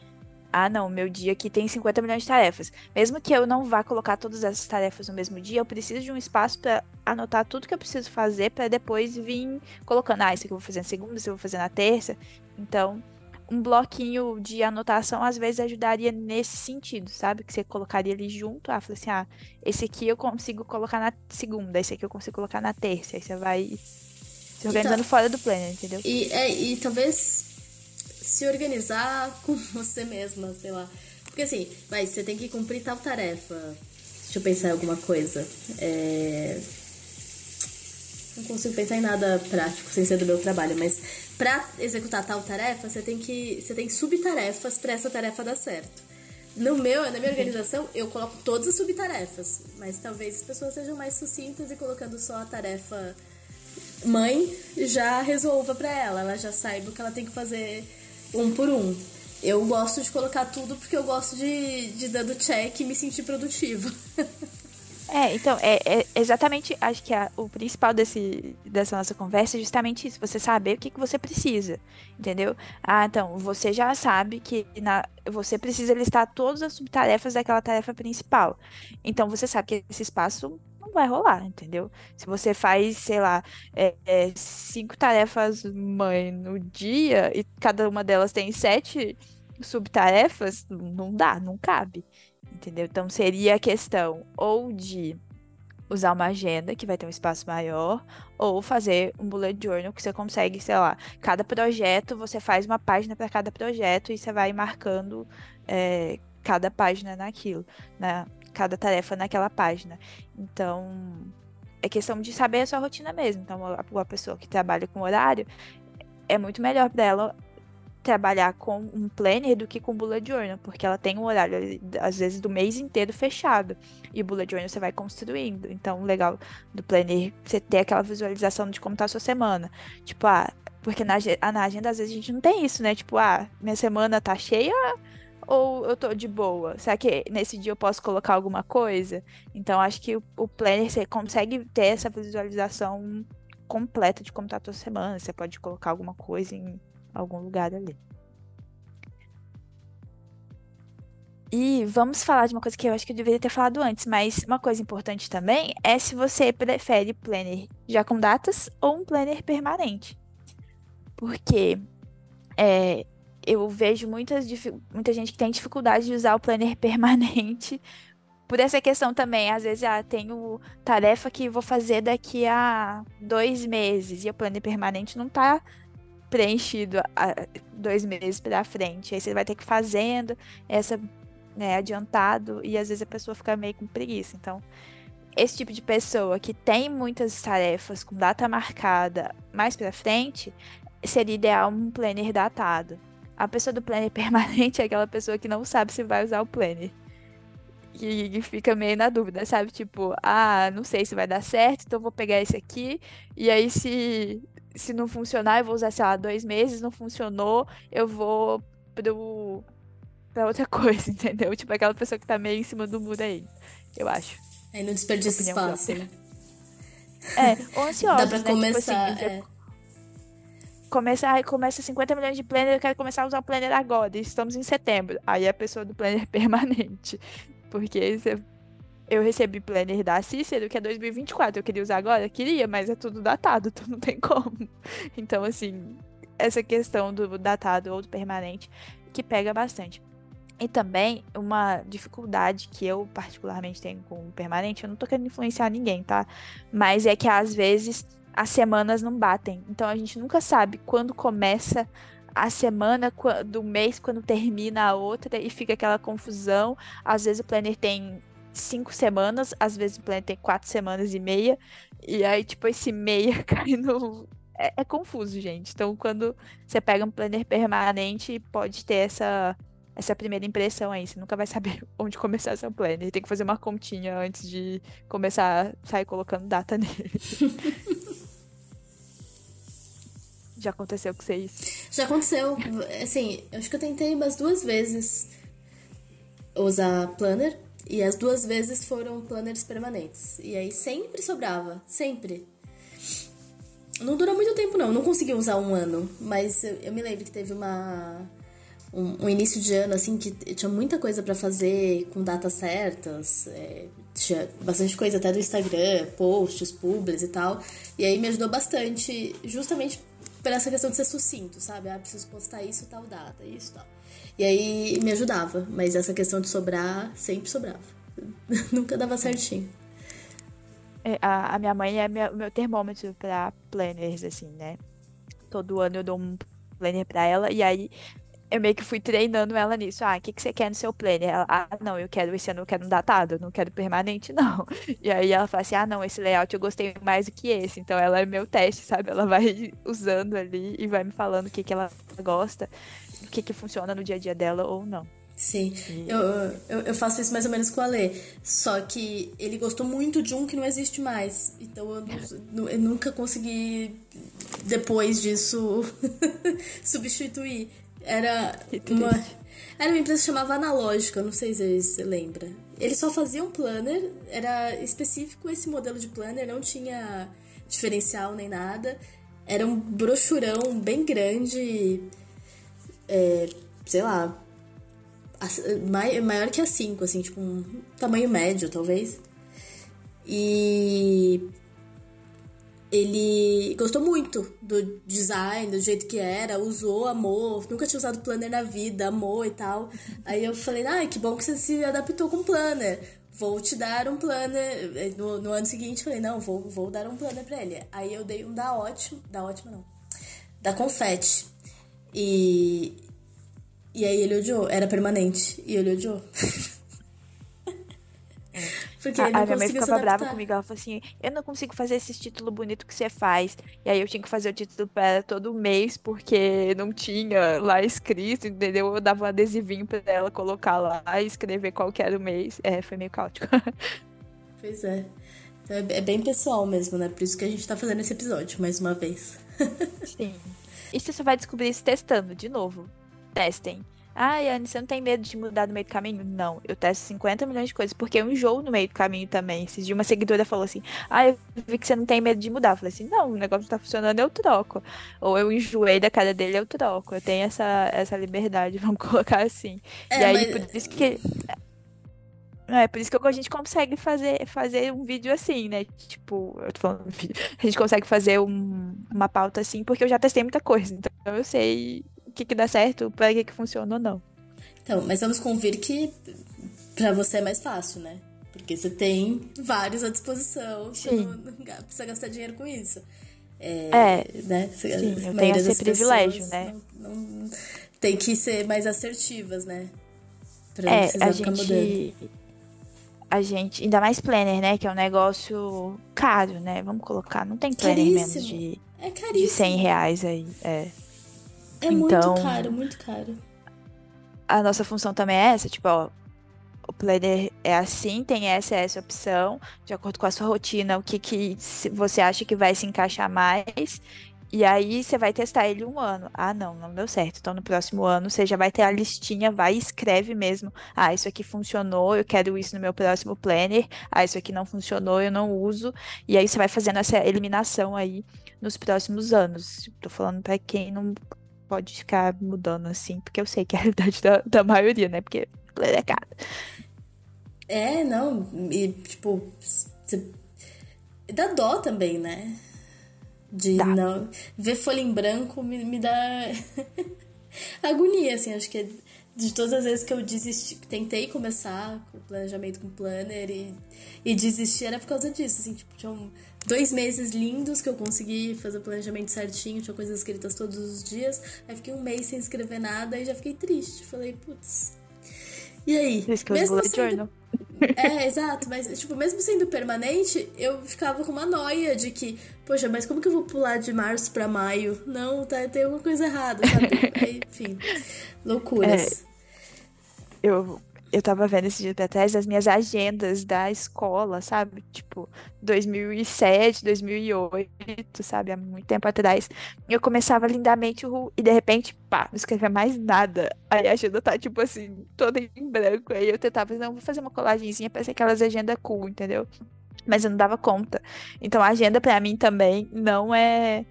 Ah, não, meu dia aqui tem 50 milhões de tarefas. Mesmo que eu não vá colocar todas essas tarefas no mesmo dia, eu preciso de um espaço para anotar tudo que eu preciso fazer para depois vir colocando, ah, isso aqui eu vou fazer na segunda, isso eu vou fazer na terça. Então, um bloquinho de anotação às vezes ajudaria nesse sentido, sabe? Que você colocaria ali junto, ah, falei assim, ah, esse aqui eu consigo colocar na segunda, esse aqui eu consigo colocar na terça, aí você vai se organizando tá... fora do planner, entendeu? E, é, e talvez se organizar com você mesma, sei lá. Porque assim, vai, você tem que cumprir tal tarefa. Deixa eu pensar em alguma coisa. É... Não consigo pensar em nada prático sem ser do meu trabalho, mas para executar tal tarefa, você tem que você tem subtarefas para essa tarefa dar certo. No meu, na minha organização, eu coloco todas as subtarefas, mas talvez as pessoas sejam mais sucintas e colocando só a tarefa mãe já resolva para ela, ela já saiba o que ela tem que fazer um por um. Eu gosto de colocar tudo porque eu gosto de, de dando check e me sentir produtiva. É, então, é, é exatamente, acho que a, o principal desse, dessa nossa conversa é justamente isso, você saber o que, que você precisa, entendeu? Ah, então, você já sabe que na, você precisa listar todas as subtarefas daquela tarefa principal. Então, você sabe que esse espaço não vai rolar, entendeu? Se você faz, sei lá, é, é, cinco tarefas mãe no dia e cada uma delas tem sete subtarefas, não dá, não cabe entendeu? Então seria a questão ou de usar uma agenda que vai ter um espaço maior, ou fazer um bullet journal que você consegue, sei lá, cada projeto você faz uma página para cada projeto e você vai marcando é, cada página naquilo, na cada tarefa naquela página. Então é questão de saber a sua rotina mesmo. Então a, pessoa que trabalha com horário é muito melhor para ela trabalhar com um planner do que com bullet journal, porque ela tem um horário, às vezes, do mês inteiro fechado. E bullet journal você vai construindo. Então, o legal do planner você ter aquela visualização de como tá a sua semana. Tipo, ah, porque na, na agenda, às vezes, a gente não tem isso, né? Tipo, ah, minha semana tá cheia ou eu tô de boa? Será que nesse dia eu posso colocar alguma coisa? Então, acho que o, planner você consegue ter essa visualização completa de como tá a tua semana. Você pode colocar alguma coisa em algum lugar ali. E vamos falar de uma coisa que eu acho que eu deveria ter falado antes, mas uma coisa importante também é se você prefere planner já com datas ou um planner permanente. Porque é, eu vejo muitas, muita gente que tem dificuldade de usar o planner permanente por essa questão também. Às vezes, ah, tenho tarefa que vou fazer daqui a dois meses e o planner permanente não está preenchido a, dois meses para frente. Aí você vai ter que ir fazendo essa né, adiantado e às vezes a pessoa fica meio com preguiça. Então, esse tipo de pessoa que tem muitas tarefas com data marcada mais para frente, seria ideal um planner datado. A pessoa do planner permanente é aquela pessoa que não sabe se vai usar o planner. E, fica meio na dúvida, sabe? Tipo, ah, não sei se vai dar certo, então vou pegar esse aqui. E aí, se, se não funcionar, eu vou usar, sei lá, dois meses, não funcionou, eu vou pro, pra outra coisa, entendeu? Tipo, aquela pessoa que tá meio em cima do muro aí, eu acho. Aí não desperdiça espaço, né? É, ou ansiosa, Dá pra né? começar, tipo assim, é. Começa, começa 50 milhões de planner, eu quero começar a usar o planner agora, estamos em setembro. Aí a pessoa do planner permanente. Porque você, eu recebi planner da Cícero, que é 2024. Eu queria usar agora? Queria, mas é tudo datado, então não tem como. Então, assim, essa questão do datado ou do permanente que pega bastante. E também uma dificuldade que eu particularmente tenho com o permanente, eu não tô querendo influenciar ninguém, tá? Mas é que às vezes as semanas não batem. Então a gente nunca sabe quando começa a semana do mês, quando termina a outra, e fica aquela confusão. Às vezes o planner tem cinco semanas, às vezes o planner tem quatro semanas e meia. E aí, tipo, esse meia cai no. É, é confuso, gente. Então, quando você pega um planner permanente, pode ter essa essa primeira impressão aí. Você nunca vai saber onde começar seu planner. Tem que fazer uma continha antes de começar a sair colocando data nele. Já aconteceu com vocês? Já aconteceu. Assim, eu acho que eu tentei umas duas vezes usar planner. E as duas vezes foram planners permanentes. E aí sempre sobrava. Sempre. Não durou muito tempo, não. Não consegui usar um ano. Mas eu, eu me lembro que teve uma um, um, início de ano, assim, que tinha muita coisa para fazer com datas certas. É, tinha bastante coisa até do Instagram, posts, publis e tal. E aí me ajudou bastante, justamente por essa questão de ser sucinto, sabe? Ah, preciso postar isso, tal data, isso tal. E aí me ajudava, mas essa questão de sobrar, sempre sobrava. Nunca dava certinho. É, a, a minha mãe é meu, meu termômetro para planners, assim, né? Todo ano eu dou um planner para ela, e aí eu meio que fui treinando ela nisso. Ah, o que, que você quer no seu planner? Ela, ah, não, eu quero esse ano, eu quero um datado, não quero permanente, não. E aí ela fala assim, ah, não, esse layout eu gostei mais do que esse. Então ela é meu teste, sabe? Ela vai usando ali e vai me falando o que, que ela gosta, o que, que funciona no dia a dia dela ou não. Sim, eu, eu, eu, faço isso mais ou menos com a Lê. Só que ele gostou muito de um que não existe mais. Então eu, eu nunca consegui, depois disso, substituir. Era uma, era uma empresa que chamava Analógica, não sei se você lembra. Eles só faziam planner, era específico esse modelo de planner, não tinha diferencial nem nada. Era um brochurão bem grande, é, sei lá, maior que a 5, assim, tipo um tamanho médio, talvez. E ele gostou muito do design, do jeito que era, usou, amou, nunca tinha usado planner na vida, amou e tal. Aí eu falei, ah, que bom que você se adaptou com planner. Vou te dar um planner. No, no ano seguinte, falei, não, vou, vou dar um planner pra ele. Aí eu dei um da ótimo, da ótima não, da confete. E, e aí ele odiou, era permanente, e ele odiou. Porque a, a minha mãe ficava brava comigo. Ela falou assim: Eu não consigo fazer esse título bonito que você faz. E aí eu tinha que fazer o título para todo mês, porque não tinha lá escrito, entendeu? Eu dava um adesivinho pra ela colocar lá e escrever qual que era o mês. É, foi meio caótico. Pois é. Então é, é bem pessoal mesmo, né? Por isso que a gente tá fazendo esse episódio, mais uma vez. Sim. E você só vai descobrir isso testando, de novo. Testem. Ai, Anne, você não tem medo de mudar no meio do caminho? Não, eu testo 50 milhões de coisas, porque eu enjoo no meio do caminho também. Esses dias uma seguidora falou assim, ah, eu vi que você não tem medo de mudar. Eu falei assim, não, o negócio não tá funcionando, eu troco. Ou eu enjoei da cara dele, eu troco. Eu tenho essa, essa liberdade, vamos colocar assim. É, e aí, mas... por isso que... É, por isso que a gente consegue fazer, fazer um vídeo assim, né? Tipo, eu tô falando. A gente consegue fazer um, uma pauta assim, porque eu já testei muita coisa. Então eu sei que, que dá certo, para que, que funciona ou não. Então, mas vamos convir que para você é mais fácil, né? Porque você tem vários à disposição, você não, não, precisa gastar dinheiro com isso. É, É, né? sim, eu tenho esse privilégio, né? Não, não- tem que ser mais assertivas, né? Pra não É, precisar a ficar mudando. gente. A gente. Ainda mais planner, né? Que é um negócio caro, né? Vamos colocar. Não tem planner menos Caríssimo. de, É de caríssimo. 100 reais aí. É. É Então- muito caro, muito caro. A nossa função também é essa, tipo, ó. O planner é assim, tem essa essa opção, de acordo com a sua rotina, o que, que você acha que vai se encaixar mais. E aí você vai testar ele um ano. Ah, não, não deu certo. Então no próximo ano você já vai ter a listinha, vai e escreve mesmo. Ah, isso aqui funcionou, eu quero isso no meu próximo planner. Ah, isso aqui não funcionou, eu não uso. E aí você vai fazendo essa eliminação aí nos próximos anos. Tô falando pra quem não pode ficar mudando assim, porque eu sei que é a realidade da, da maioria, né? Porque é caro. É, não, e tipo, você- dá dó também, né? De Dá. não. Ver folha em branco me, me dá agonia, assim, acho que é de todas as vezes que eu desisti, tentei começar com o planejamento com planner e, e desistir era por causa disso, assim, tipo, tinham dois meses lindos que eu consegui fazer o planejamento certinho, tinha coisas escritas todos os dias, aí fiquei um mês sem escrever nada e já fiquei triste, falei, putz. E aí? Isso que Mesmo sendo journal. é, exato, mas, tipo, mesmo sendo permanente, eu ficava com uma noia de que, poxa, mas como que eu vou pular de março pra maio? Não, tá, tem alguma coisa errada, sabe? Aí, enfim, loucuras. Eu, eu tava vendo esses dias pra trás as minhas agendas da escola, sabe? Tipo, 2007, 2008, sabe? Há muito tempo atrás. Eu começava lindamente o e de repente, pá, não escrevia mais nada. Aí a agenda tá, tipo assim, toda em branco. Aí eu tentava, não, vou fazer uma colagenzinha pra ser aquelas agendas cool, entendeu? Mas eu não dava conta. Então a agenda pra mim também não é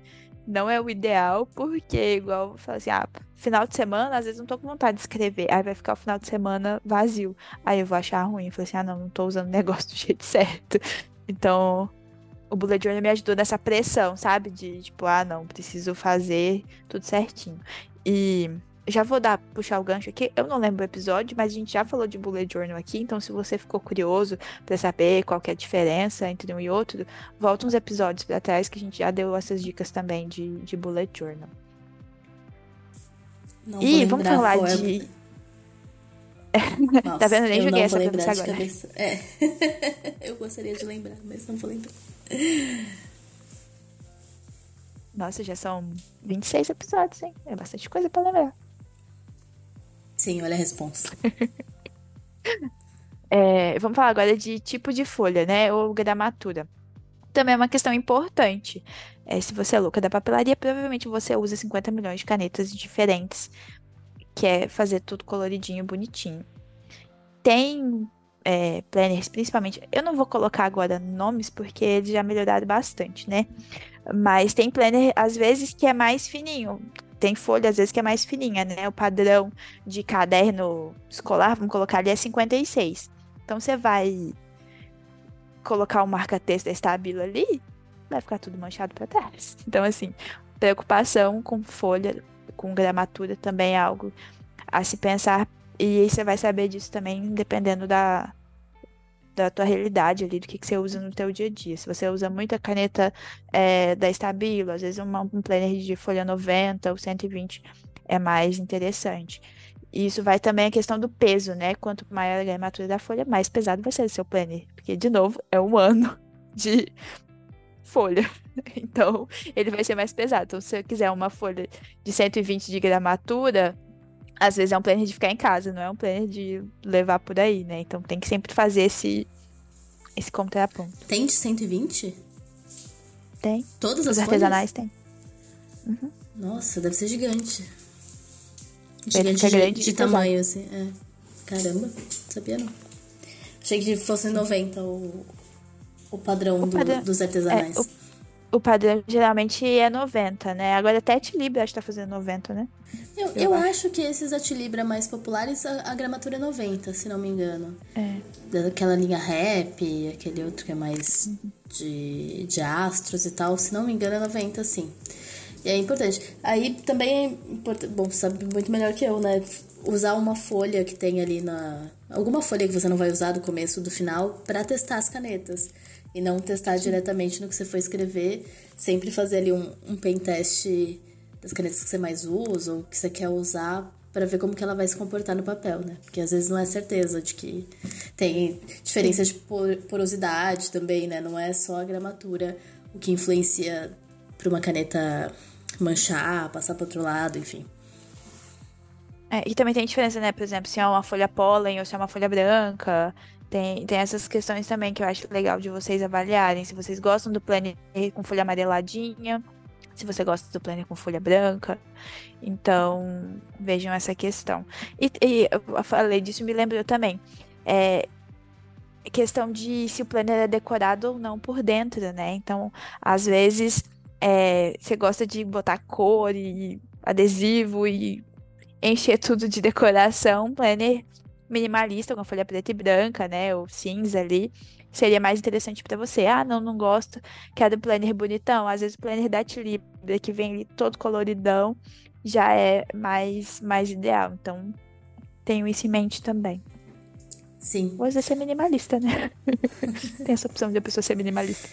não é o ideal, porque igual eu falo assim, ah, final de semana, às vezes não tô com vontade de escrever. Aí vai ficar o final de semana vazio. Aí eu vou achar ruim. Eu falei assim, ah, não, não tô usando o negócio do jeito certo. Então, o Bullet Journal me ajudou nessa pressão, sabe? De tipo, ah, não, preciso fazer tudo certinho. E já vou dar, puxar o gancho aqui. Eu não lembro o episódio, mas a gente já falou de Bullet Journal aqui. Então, se você ficou curioso pra saber qual é a diferença entre um e outro, volta uns episódios pra trás que a gente já deu essas dicas também de, de Bullet Journal. Não Ih, vamos falar qual é- de. Nossa, Tá vendo? Nem eu joguei essa de agora. cabeça. É. eu gostaria de lembrar, mas não vou lembrar. Nossa, já são 26 episódios, hein? É bastante coisa pra lembrar. Sim, olha a resposta. É, vamos falar agora de tipo de folha, né? Ou gramatura. Também é uma questão importante. É, se você é louca da papelaria, provavelmente você usa 50 milhões de canetas diferentes, que é fazer tudo coloridinho, bonitinho. Tem é, planners, principalmente. Eu não vou colocar agora nomes, porque eles já melhoraram bastante, né? Mas tem planner, às vezes, que é mais fininho. Tem folha, às vezes, que é mais fininha, né? O padrão de caderno escolar, vamos colocar ali, é 56. Então, você vai colocar o marca-texto da Stabilo ali, vai ficar tudo manchado para trás. Então, assim, preocupação com folha, com gramatura também é algo a se pensar. E você vai saber disso também, dependendo da, da tua realidade ali, do que, que você usa no teu dia a dia. Se você usa muita caneta é, da Stabilo, às vezes uma, um planner de folha 90 ou 120 é mais interessante. E isso vai também a questão do peso, né? Quanto maior a gramatura da folha, mais pesado vai ser o seu planner. Porque, de novo, é um ano de folha. Então, ele vai ser mais pesado. Então, se você quiser uma folha de 120 de gramatura, às vezes é um planner de ficar em casa, não é um planner de levar por aí, né? Então, tem que sempre fazer esse, esse contraponto. Tem de 120? Tem. Todas Os as folhas? artesanais tem. Nossa, deve ser gigante. Gigante de, grande de e pesado. tamanho, assim. É. Caramba, não sabia não. Achei que fosse 90 o, o padrão, do- padrão- dos artesanais. É, o, o padrão geralmente é 90, né? Agora até Tilibra acho que tá fazendo 90, né? Eu, eu eu acho. acho que esses Atilibra mais populares, a, a gramatura é 90, se não me engano. É. Daquela linha rap, aquele outro que é mais de, de astros e tal, se não me engano é 90, sim. E é importante. Aí também é importante, bom, você sabe muito melhor que eu, né? Usar uma folha que tem ali na. Alguma folha que você não vai usar do começo do final pra testar as canetas. E não testar diretamente no que você for escrever. Sempre fazer ali um, um pen test das canetas que você mais usa ou que você quer usar para ver como que ela vai se comportar no papel, né? Porque às vezes não é certeza de que tem diferença de porosidade também, né? Não é só a gramatura o que influencia para uma caneta manchar, passar para outro lado, enfim. É, e também tem diferença, né? Por exemplo, se é uma folha pólen ou se é uma folha branca. Tem, tem essas questões também que eu acho legal de vocês avaliarem. Se vocês gostam do planner com folha amareladinha, se você gosta do planner com folha branca. Então, vejam essa questão. E, e eu falei disso, me lembrou também. É, questão de se o planner é decorado ou não por dentro, né? Então, às vezes, é, você gosta de botar cor e adesivo e encher tudo de decoração, planner minimalista, com a folha preta e branca, né, ou cinza ali, seria mais interessante para você. Ah, não, não gosto, quero planner bonitão. Às vezes o planner da Tilibra, que vem ali todo coloridão, já é mais, mais ideal. Então, tenho isso em mente também. Sim. Ou às vezes ser minimalista, né? Tem essa opção de a pessoa ser minimalista.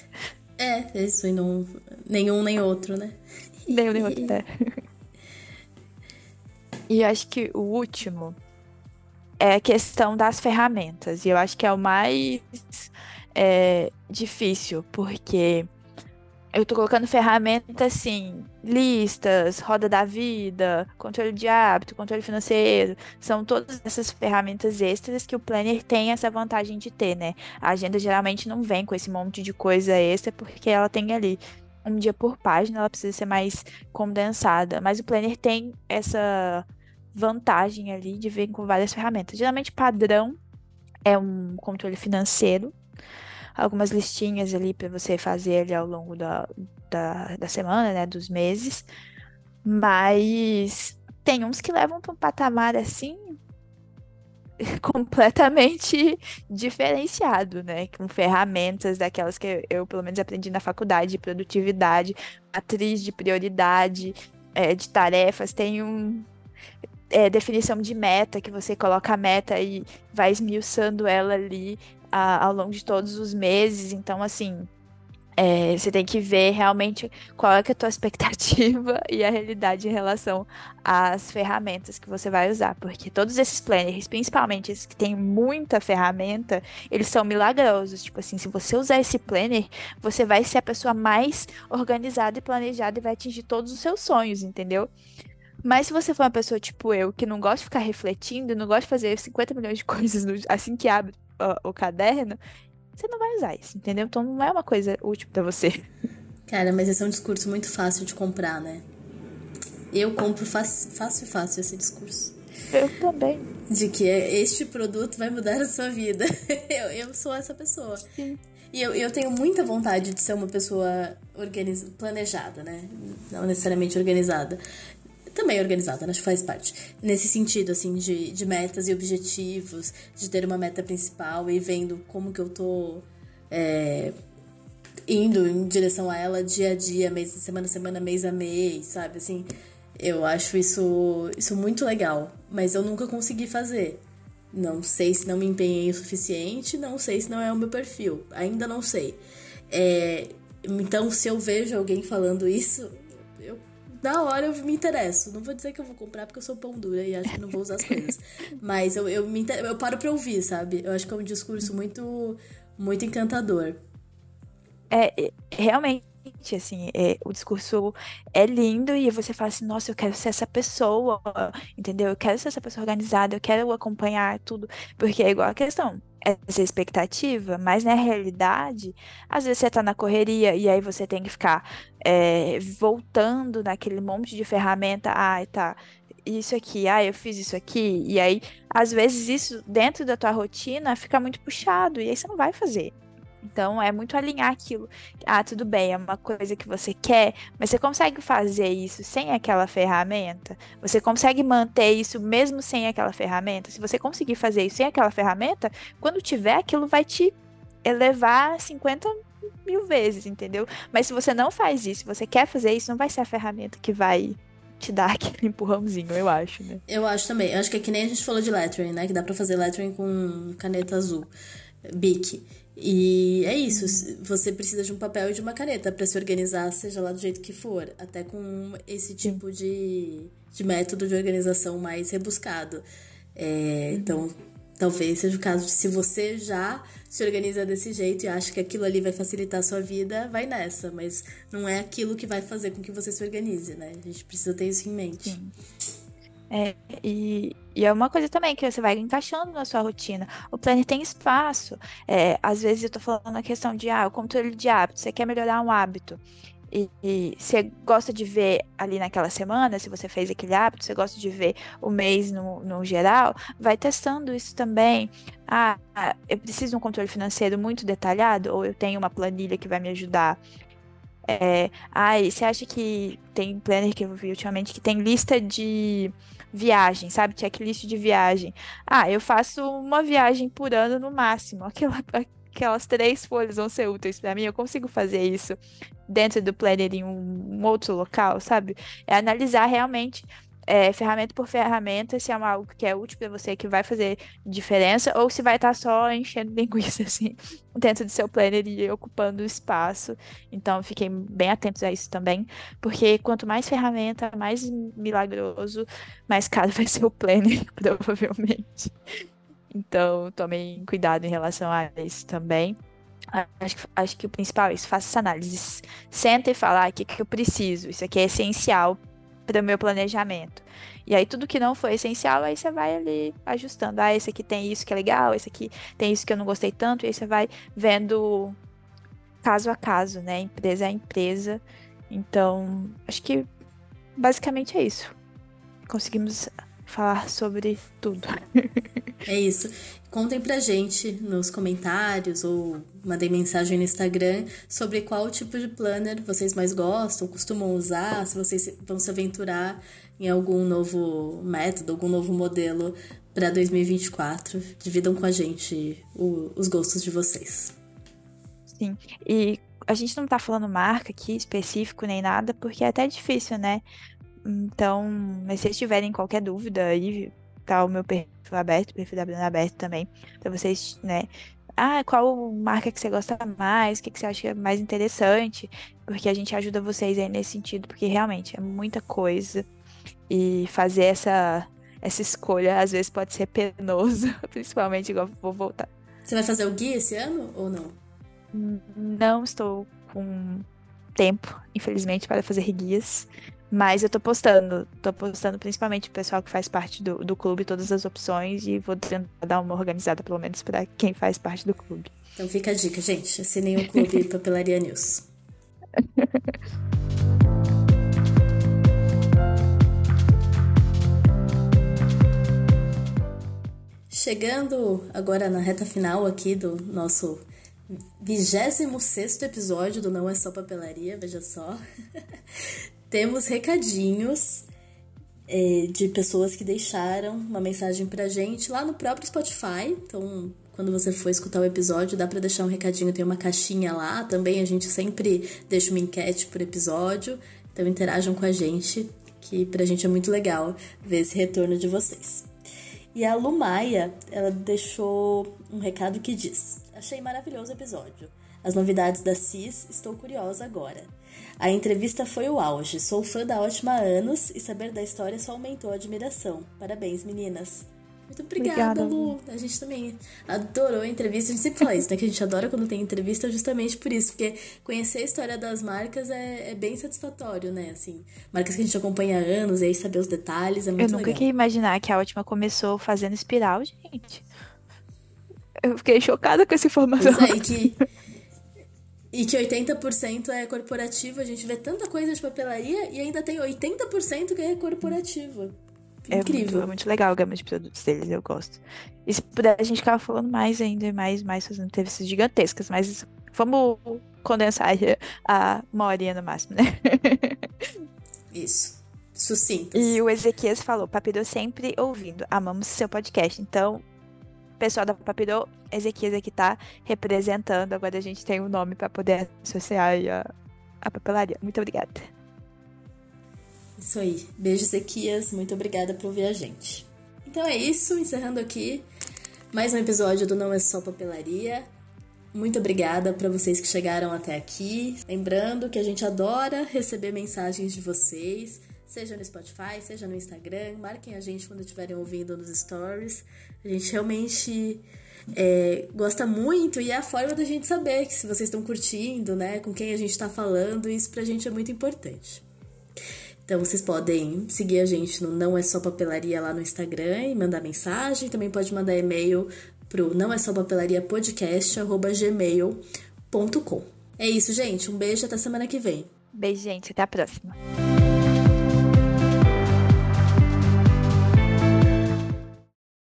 É, isso e não. Nenhum nem outro, né? Nenhum nem outro, é. E acho que o último é a questão das ferramentas. E eu acho que é o mais é, difícil, porque eu tô colocando ferramentas assim, listas, roda da vida, controle de hábito, controle financeiro, são todas essas ferramentas extras que o planner tem essa vantagem de ter, né? A agenda geralmente não vem com esse monte de coisa extra porque ela tem ali um dia por página, ela precisa ser mais condensada, mas o planner tem essa vantagem ali de vir com várias ferramentas. Geralmente padrão é um controle financeiro, algumas listinhas ali para você fazer ali ao longo da, da, da semana, né, dos meses, mas tem uns que levam para um patamar assim completamente diferenciado, né? Com ferramentas daquelas que eu, pelo menos, aprendi na faculdade, de produtividade, matriz de prioridade, é, de tarefas. Tem um, é, definição de meta, que você coloca a meta e vai esmiuçando ela ali a, ao longo de todos os meses. Então, assim, é, você tem que ver realmente qual é, é a tua expectativa e a realidade em relação às ferramentas que você vai usar. Porque todos esses planners, principalmente esses que têm muita ferramenta, eles são milagrosos. Tipo assim, se você usar esse planner, você vai ser a pessoa mais organizada e planejada e vai atingir todos os seus sonhos, entendeu? Mas se você for uma pessoa tipo eu, que não gosta de ficar refletindo, não gosta de fazer 50 milhões de coisas no, assim que abre o, o caderno, você não vai usar isso, entendeu? Então não é uma coisa útil para você. Cara, mas esse é um discurso muito fácil de comprar, né? Eu compro fácil, fácil, fácil esse discurso. Eu também. De que este produto vai mudar a sua vida. eu, eu sou essa pessoa. Sim. E eu, eu tenho muita vontade de ser uma pessoa organiz... planejada, né? Não necessariamente organizada também organizada, que faz parte. Nesse sentido, assim, de, de metas e objetivos, de ter uma meta principal e vendo como que eu tô é, indo em direção a ela dia a dia, mês, semana a semana, mês a mês, sabe? Assim, eu acho isso, isso muito legal, mas eu nunca consegui fazer. Não sei se não me empenhei o suficiente, não sei se não é o meu perfil, ainda não sei. É, então, se eu vejo alguém falando isso, na hora eu me interesso. Não vou dizer que eu vou comprar porque eu sou pão dura e acho que não vou usar as coisas. Mas eu, eu, me, eu paro pra ouvir, sabe? Eu acho que é um discurso muito, muito encantador. É, realmente, assim, é, o discurso é lindo e você fala assim, nossa, eu quero ser essa pessoa, entendeu? Eu quero ser essa pessoa organizada, eu quero acompanhar tudo, porque é igual a questão essa expectativa, mas na realidade, às vezes você tá na correria e aí você tem que ficar é, voltando naquele monte de ferramenta, ai, tá, isso aqui, ah, eu fiz isso aqui, e aí, às vezes, isso dentro da tua rotina fica muito puxado, e aí você não vai fazer. Então é muito alinhar aquilo. Ah, tudo bem, é uma coisa que você quer, mas você consegue fazer isso sem aquela ferramenta? Você consegue manter isso mesmo sem aquela ferramenta? Se você conseguir fazer isso sem aquela ferramenta, quando tiver, aquilo vai te elevar 50 mil vezes, entendeu? Mas se você não faz isso, você quer fazer isso, não vai ser a ferramenta que vai te dar aquele empurrãozinho, eu acho, né? Eu acho também. Eu acho que é que nem a gente falou de lettering, né? Que dá pra fazer lettering com caneta azul. Bic. E é isso, você precisa de um papel e de uma caneta para se organizar, seja lá do jeito que for, até com esse tipo de, de método de organização mais rebuscado. É, então, talvez seja o caso de se você já se organiza desse jeito e acha que aquilo ali vai facilitar a sua vida, vai nessa, mas não é aquilo que vai fazer com que você se organize, né? A gente precisa ter isso em mente. Sim. É, e, e, é uma coisa também que você vai encaixando na sua rotina. O planner tem espaço. É, às vezes eu tô falando a questão de ah, o controle de hábito. Você quer melhorar um hábito. E, e, você gosta de ver ali naquela semana, se você fez aquele hábito, você gosta de ver o mês no, no geral, vai testando isso também. Ah, eu preciso de um controle financeiro muito detalhado, ou eu tenho uma planilha que vai me ajudar. É, ah, e você acha que tem planner que eu vi ultimamente que tem lista de viagem, sabe? Checklist de viagem. Ah, eu faço uma viagem por ano no máximo. Aquela, aquelas três folhas vão ser úteis para mim. Eu consigo fazer isso dentro do planner em um, um outro local, sabe? É analisar realmente é, ferramenta por ferramenta, se é uma, algo que é útil para você, que vai fazer diferença, ou se vai estar tá só enchendo linguiça, assim, dentro do seu planner e ocupando espaço. Então, fiquei bem atentos a isso também, porque quanto mais ferramenta, mais milagroso, mais caro vai ser o planner, provavelmente. Então, tomem cuidado em relação a isso também. Acho que, acho que o principal é isso, faça essa análise. Senta e fala, ah, o que, que eu preciso? Isso aqui é essencial para o meu planejamento. E aí tudo que não foi essencial, aí você vai ali ajustando. Ah, esse aqui tem isso que é legal, esse aqui tem isso que eu não gostei tanto, e aí você vai vendo caso a caso, né? Empresa a empresa. Então, acho que basicamente é isso. Conseguimos falar sobre tudo. É isso. Contem pra gente nos comentários ou mandem mensagem no Instagram sobre qual tipo de planner vocês mais gostam, costumam usar, se vocês vão se aventurar em algum novo método, algum novo modelo para 2024. Dividam com a gente o, os gostos de vocês. Sim. E a gente não tá falando marca aqui específico nem nada, porque é até difícil, né? Então, mas se vocês tiverem qualquer dúvida aí, tá o meu perfil aberto, o perfil da Bruna aberto também, para vocês, né? Ah, qual marca que você gosta mais? O que, que você acha mais interessante? Porque a gente ajuda vocês aí nesse sentido, porque realmente é muita coisa. E fazer essa, essa escolha às vezes pode ser penoso, principalmente igual vou voltar. Você vai fazer o guia esse ano ou não? Não estou com tempo, infelizmente, para fazer guias. Mas eu tô postando, tô postando principalmente o pessoal que faz parte do, do clube, todas as opções, e vou tentar dar uma organizada, pelo menos, para quem faz parte do clube. Então fica a dica, gente. Assinem o clube Papelaria News. Chegando agora na reta final aqui do nosso 26 episódio do Não É Só Papelaria, veja só. Temos recadinhos é, de pessoas que deixaram uma mensagem pra gente lá no próprio Spotify. Então, quando você for escutar o episódio, dá para deixar um recadinho, tem uma caixinha lá. Também a gente sempre deixa uma enquete por episódio. Então interajam com a gente, que pra gente é muito legal ver esse retorno de vocês. E a Lumaia, ela deixou um recado que diz: Achei maravilhoso o episódio. As novidades da CIS, estou curiosa agora. A entrevista foi o auge. Sou fã da Ótima há anos e saber da história só aumentou a admiração. Parabéns, meninas. Muito obrigada, obrigada, Lu. A gente também adorou a entrevista. A gente sempre fala isso, né? Que a gente adora quando tem entrevista justamente por isso. Porque conhecer a história das marcas é, é bem satisfatório, né? Assim, marcas que a gente acompanha há anos e aí saber os detalhes é muito legal. Eu nunca queria imaginar que a Ótima começou fazendo espiral, gente. Eu fiquei chocada com essa informação. Pois é, que e que 80% é corporativo, a gente vê tanta coisa de papelaria e ainda tem 80% que é corporativo. Incrível. É muito, muito, legal a gama de produtos deles, eu gosto. E se puder, a gente ficava falando mais ainda e mais, mais fazendo entrevistas gigantescas, mas vamos condensar a uma horinha no máximo, né? Isso. Sucinto. E o Ezequias falou, Papiro sempre ouvindo, amamos seu podcast. Então, pessoal da Papiro, Ezequias aqui tá representando. Agora a gente tem um nome para poder associar a, a papelaria. Muito obrigada. Isso aí. Beijo, Ezequias. Muito obrigada por ouvir a gente. Então é isso. Encerrando aqui mais um episódio do Não É Só Papelaria. Muito obrigada para vocês que chegaram até aqui. Lembrando que a gente adora receber mensagens de vocês, seja no Spotify, seja no Instagram. Marquem a gente quando estiverem ouvindo nos stories. A gente realmente é, gosta muito e é a forma da gente saber que se vocês estão curtindo, né, com quem a gente está falando, isso pra gente é muito importante. Então vocês podem seguir a gente no Não É Só Papelaria lá no Instagram e mandar mensagem. Também pode mandar e-mail pro não é só papelaria podcast gmail.com. É isso, gente. Um beijo até semana que vem. Beijo, gente. Até a próxima.